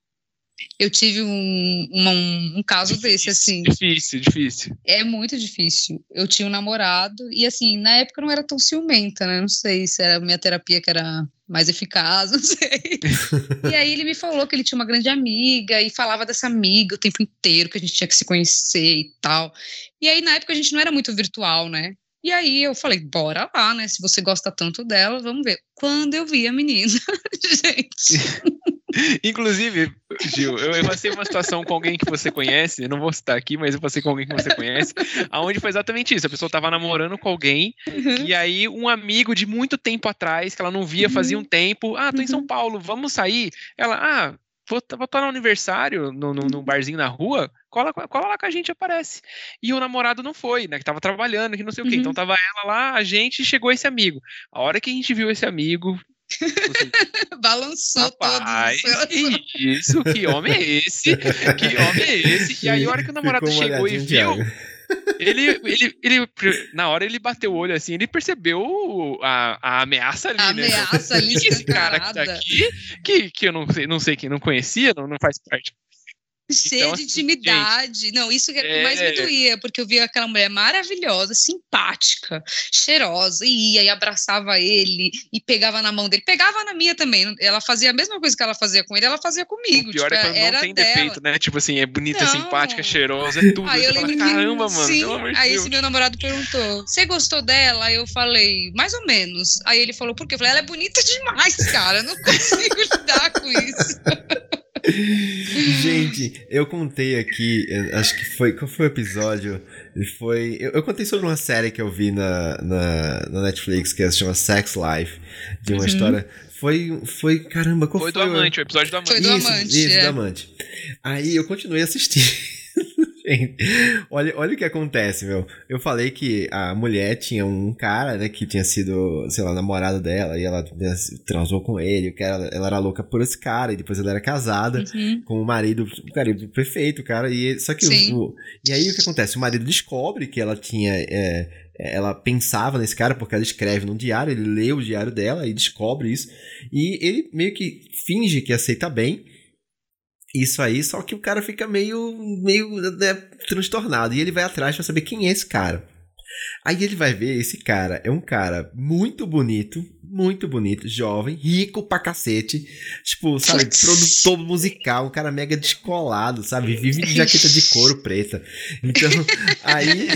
Eu tive um, um, um caso desse, assim. difícil, difícil. É muito difícil. Eu tinha um namorado e, assim, na época eu não era tão ciumenta, né? Não sei se era a minha terapia que era mais eficaz, não sei. e aí ele me falou que ele tinha uma grande amiga e falava dessa amiga o tempo inteiro, que a gente tinha que se conhecer e tal. E aí, na época, a gente não era muito virtual, né? E aí eu falei, bora lá, né? Se você gosta tanto dela, vamos ver. Quando eu vi a menina, gente. Inclusive, Gil, eu, eu passei uma situação com alguém que você conhece, eu não vou citar aqui, mas eu passei com alguém que você conhece, aonde foi exatamente isso. A pessoa tava namorando com alguém, e aí um amigo de muito tempo atrás, que ela não via fazia um tempo, ah, tô em São Paulo, vamos sair? Ela, ah, vou vou estar no aniversário, no, no, num barzinho na rua, cola, cola lá com a gente, aparece. E o namorado não foi, né, que tava trabalhando, que não sei o quê. Uhum. Então tava ela lá, a gente, chegou esse amigo. A hora que a gente viu esse amigo, Balançou Rapaz, todos. que isso, que homem é esse? Que homem é esse? E aí, a hora que o namorado Ficou chegou e viu, ele, ele, ele, na hora ele bateu o olho assim, ele percebeu a, a ameaça ali, A né? ameaça ali esse cara que tá aqui, que, que eu não sei, não sei quem não conhecia, não, não faz parte. Cheia Então, de assim, intimidade. Não, isso que que mais me É. doía, porque eu via aquela mulher maravilhosa, simpática, cheirosa, e ia e abraçava ele e pegava na mão dele. Pegava na minha também. Ela fazia a mesma coisa que ela fazia com ele, ela fazia comigo. O pior tipo, é quando era não tem dela. defeito, né? Tipo assim, é bonita, Não. simpática, cheirosa, é tudo. Aí eu fala, lembro que- Caramba, mano, sim, aí Deus. esse meu namorado perguntou: Você gostou dela? Aí eu falei, mais ou menos. Aí ele falou, por quê? Eu falei, ela é bonita demais, cara. Eu não consigo lidar com isso. Gente, eu contei aqui, acho que foi. Qual foi o episódio? Foi. Eu, eu contei sobre uma série que eu vi na, na, na Netflix que se chama Sex Life, de uma Uhum. história. Foi. Foi. Caramba, qual Foi foi? do o- amante, o episódio do amante. Foi do isso, amante, Isso, é. do amante. Aí eu continuei assistindo. Olha, olha o que acontece, meu. Eu falei que a mulher tinha um cara, né, que tinha sido, sei lá, namorado dela, e ela né, transou com ele, o cara, ela era louca por esse cara, e depois ela era casada Uhum. com o marido, o marido perfeito, cara, e só que o, e aí o que acontece? O marido descobre que ela tinha é, ela pensava nesse cara porque ela escreve num diário, ele lê o diário dela e descobre isso, e ele meio que finge que aceita bem isso aí, só que o cara fica meio meio né, transtornado e ele vai atrás pra saber quem é esse cara. Aí ele vai ver esse cara é um cara muito bonito, muito bonito, jovem, rico pra cacete. Tipo, sabe, produtor musical, um cara mega descolado, sabe? Vive de jaqueta de couro preta. Então, aí,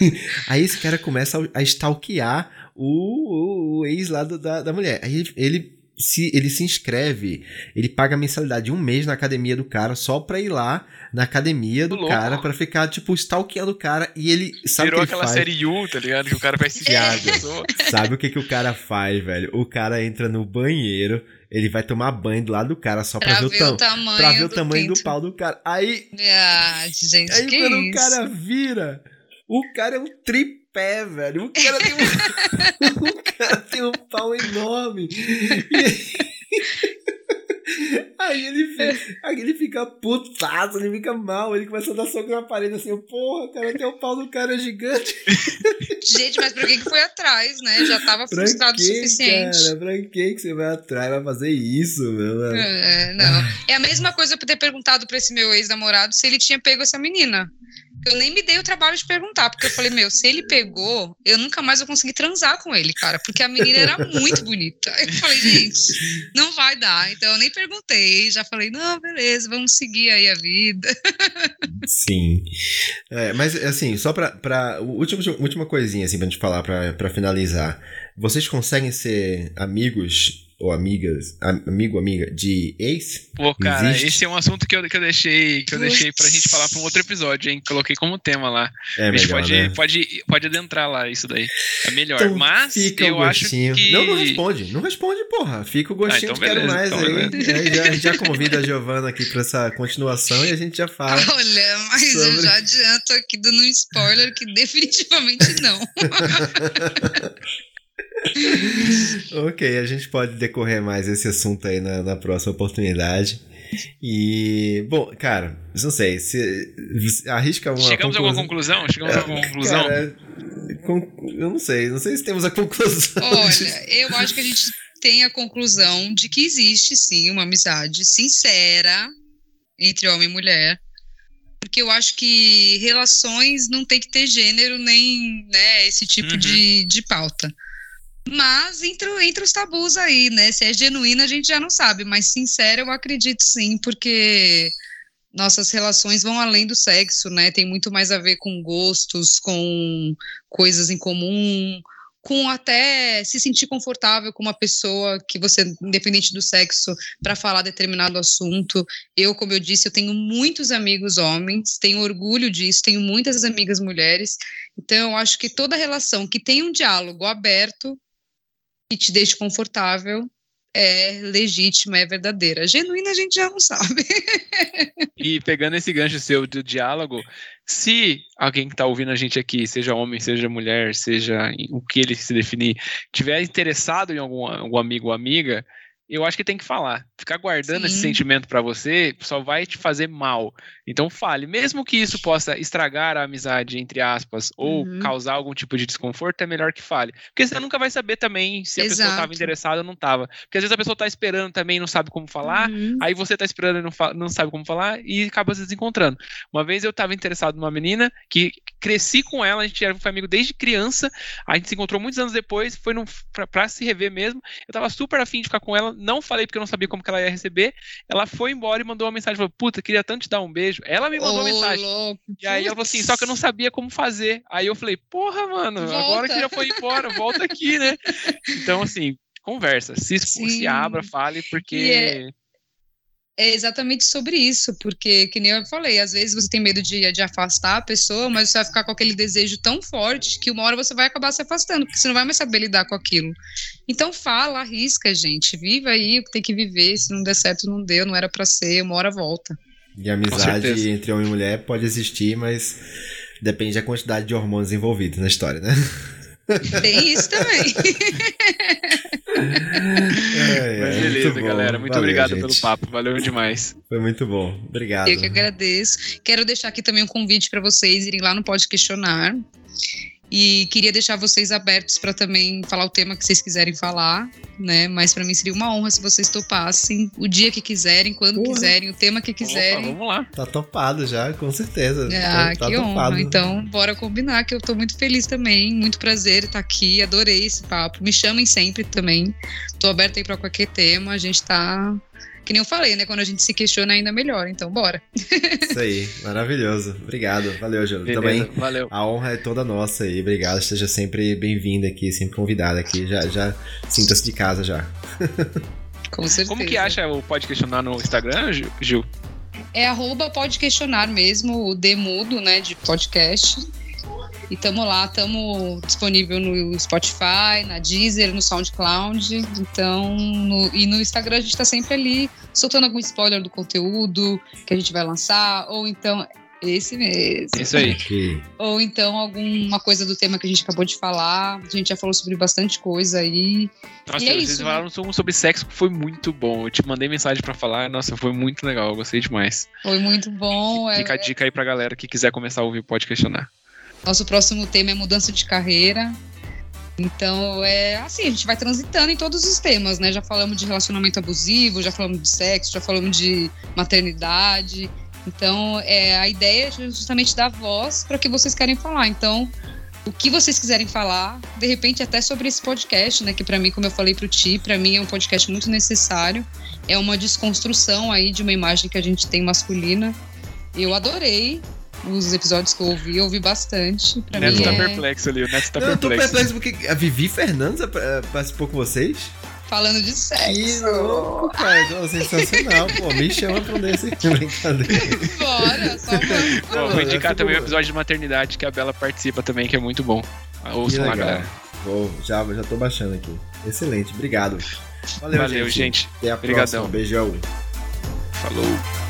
aí esse cara começa a, a stalkear o, o, o ex lá do- da, da mulher. Aí ele se, ele se inscreve, ele paga a mensalidade de um mês na academia do cara só pra ir lá na academia do Louco. cara pra ficar, tipo, stalkeando o cara. E ele sabe o Virou que ele aquela faz? série U, tá ligado? Que o cara vai se pessoa. Sabe o que, que o cara faz, velho? O cara entra no banheiro, ele vai tomar banho do lado do cara só pra, Pra ver, o, tam o tamanho, pra ver o do tamanho do pau do cara. Aí, Ah, gente, aí que quando isso? o cara vira, o cara é um tripé, velho. O cara tem um, o cara tem um pau enorme. E Aí ele, fica, aí ele fica putaço, ele fica mal, ele começa a dar soco na parede assim, porra, cara, até o pau do cara é gigante. Gente, mas pra que que foi atrás, né? Já tava Pra frustrado o quê, suficiente. cara? Pra que que você vai atrás, vai fazer isso, meu? É, não. É a mesma coisa eu ter perguntado pra esse meu ex-namorado se ele tinha pego essa menina. Eu nem me dei o trabalho de perguntar, porque eu falei, meu, se ele pegou, eu nunca mais vou conseguir transar com ele, cara, porque a menina era muito bonita. Eu falei, gente, não vai dar. Então eu nem perguntei, já falei, não, beleza, vamos seguir aí a vida. Sim. É, mas, assim, só pra. pra última, última coisinha, assim, pra gente falar, pra, pra finalizar. Vocês conseguem ser amigos ou amigas, am- amigo, amiga, de ex? Pô, cara, Existe? esse é um assunto que eu, que eu deixei que eu deixei pra gente falar pra um outro episódio, hein? Coloquei como tema lá. É a gente melhor, pode, né? pode, pode adentrar lá isso daí. É melhor. Então Mas fica o eu acho gostinho. que. Não, não responde. Não responde, porra. Fica o gostinho Ah, então beleza, mais então aí. Aí já, já convida a Giovana aqui pra essa continuação e a gente já fala. Olha, mas eu sobre- já adianto aqui dando um spoiler que definitivamente não. ok, a gente pode decorrer mais esse assunto aí na, na próxima oportunidade. E, bom, cara, não sei, se, se arrisca uma Chegamos a alguma conclusão? Chegamos a alguma conclusão? Cara, con- eu não sei, não sei se temos a conclusão. Olha, eu acho que a gente tem a conclusão de que existe sim uma amizade sincera entre homem e mulher. Porque eu acho que relações não tem que ter gênero nem né, esse tipo Uhum. de, de pauta. Mas entre, entre os tabus aí, né? Se é genuína, a gente já não sabe, mas sincera eu acredito sim, porque nossas relações vão além do sexo, né? Tem muito mais a ver com gostos, com coisas em comum, com até se sentir confortável com uma pessoa que você, independente do sexo, para falar determinado assunto. Eu, como eu disse, eu tenho muitos amigos homens, tenho orgulho disso, tenho muitas amigas mulheres. Então, eu acho que toda relação que tem um diálogo aberto e te deixe confortável é legítima, é verdadeira. Genuína a gente já não sabe. E pegando esse gancho seu do diálogo, se alguém que está ouvindo a gente aqui, seja homem, seja mulher, seja o que ele se definir, tiver interessado em algum, algum amigo ou amiga, eu acho que tem que falar. Ficar guardando esse Sim. sentimento para você só vai te fazer mal. Então fale, mesmo que isso possa estragar a amizade, entre aspas, ou Uhum. causar algum tipo de desconforto, é melhor que fale. Porque você nunca vai saber também se a pessoa estava Exato. interessada ou não estava. Porque às vezes a pessoa está esperando também e não sabe como falar, Uhum. Aí você tá esperando e não, não sabe como falar e acaba se desencontrando. Uma vez eu tava interessado numa menina que cresci com ela, a gente era foi amigo desde criança, a gente se encontrou muitos anos depois, foi num, pra, pra se rever mesmo. Eu tava super afim de ficar com ela, não falei porque eu não sabia como que ela ia receber. Ela foi embora e mandou uma mensagem, falou, puta, queria tanto te dar um beijo. Ela me mandou uma mensagem. louco, E aí ela falou assim, só que eu não sabia como fazer. Aí eu falei, porra, mano, agora Volta. que já foi embora, volta aqui, né? Então, assim, conversa, se, se abra, fale, porque. E é- exatamente sobre isso, porque, que nem eu falei, às vezes você tem medo de, de afastar a pessoa, mas você vai ficar com aquele desejo tão forte que uma hora você vai acabar se afastando, porque você não vai mais saber lidar com aquilo. Então fala, arrisca, gente. Viva aí o que tem que viver. Se não der certo, não deu, não era pra ser, uma hora volta. E amizade certeza. entre homem e mulher pode existir, mas depende da quantidade de hormônios envolvidos na história, né? Tem isso também. É, Mas é, beleza, muito bom. galera. Muito Valeu, obrigado gente. pelo papo. Valeu demais. Foi muito bom. Obrigado. Eu que agradeço. Quero deixar aqui também um convite para vocês irem lá no Pode Questionar. E queria deixar vocês abertos para também falar o tema que vocês quiserem falar, né? Mas para mim seria uma honra se vocês topassem o dia que quiserem, quando Porra. quiserem, o tema que Opa, quiserem. vamos lá. Tá topado já, com certeza. Ah, tá, tá que honra. topado. Então, bora combinar, que eu tô muito feliz também. Muito prazer estar aqui. Adorei esse papo. Me chamem sempre também. Tô aberta aí pra qualquer tema. A gente tá. Que nem eu falei, né? Quando a gente se questiona, ainda melhor. Então, bora. Isso aí, maravilhoso. Obrigado. Valeu, Júlio. Beleza, Também valeu. a honra é toda nossa aí. Obrigado. Esteja sempre bem-vinda aqui, sempre convidada aqui. Já, já sinta-se de casa já. Com certeza. Como que acha o Pode Questionar no Instagram, Gil-? É arroba pode questionar mesmo, o D mudo, né, de podcast. E tamo lá, tamo disponível no Spotify, na Deezer, no SoundCloud. Então, no- e no Instagram a gente tá sempre ali soltando algum spoiler do conteúdo que a gente vai lançar, ou então esse mesmo. Isso aí. Ou então alguma coisa do tema que a gente acabou de falar. A gente já falou sobre bastante coisa aí. Nossa, E é vocês isso, né? falaram sobre- sobre sexo que foi muito bom. Eu te mandei mensagem pra falar. Nossa, foi muito legal. Eu gostei demais. Foi muito bom. é- Fica a dica aí pra galera que quiser começar a ouvir Pode Questionar. Nosso próximo tema é mudança de carreira. Então, é assim, a gente vai transitando em todos os temas, né? Já falamos de relacionamento abusivo, já falamos de sexo, já falamos de maternidade. Então, é, a ideia é justamente dar voz para o que vocês querem falar. Então, o que vocês quiserem falar, de repente até sobre esse podcast, né? Que para mim, como eu falei para o Ti, para mim é um podcast muito necessário. É uma desconstrução aí de uma imagem que a gente tem masculina. Eu adorei os episódios que eu ouvi, eu ouvi bastante. Pra O Neto mim tá é... perplexo ali. O Neto tá Não, eu tô perplexo. perplexo porque a Vivi Fernandes eh, participou com vocês? falando de Que sexo. louco, cara. Sensacional. Pô, me chama pra um desse brincadeira. Bora, só. Ó, vou indicar também o episódio de maternidade que a Bela participa também, que é muito bom. Ouçam lá, galera. Vou, já, já tô baixando aqui. Excelente, obrigado. Valeu, Valeu, gente. Até a Obrigadão. próxima. Beijão. Falou.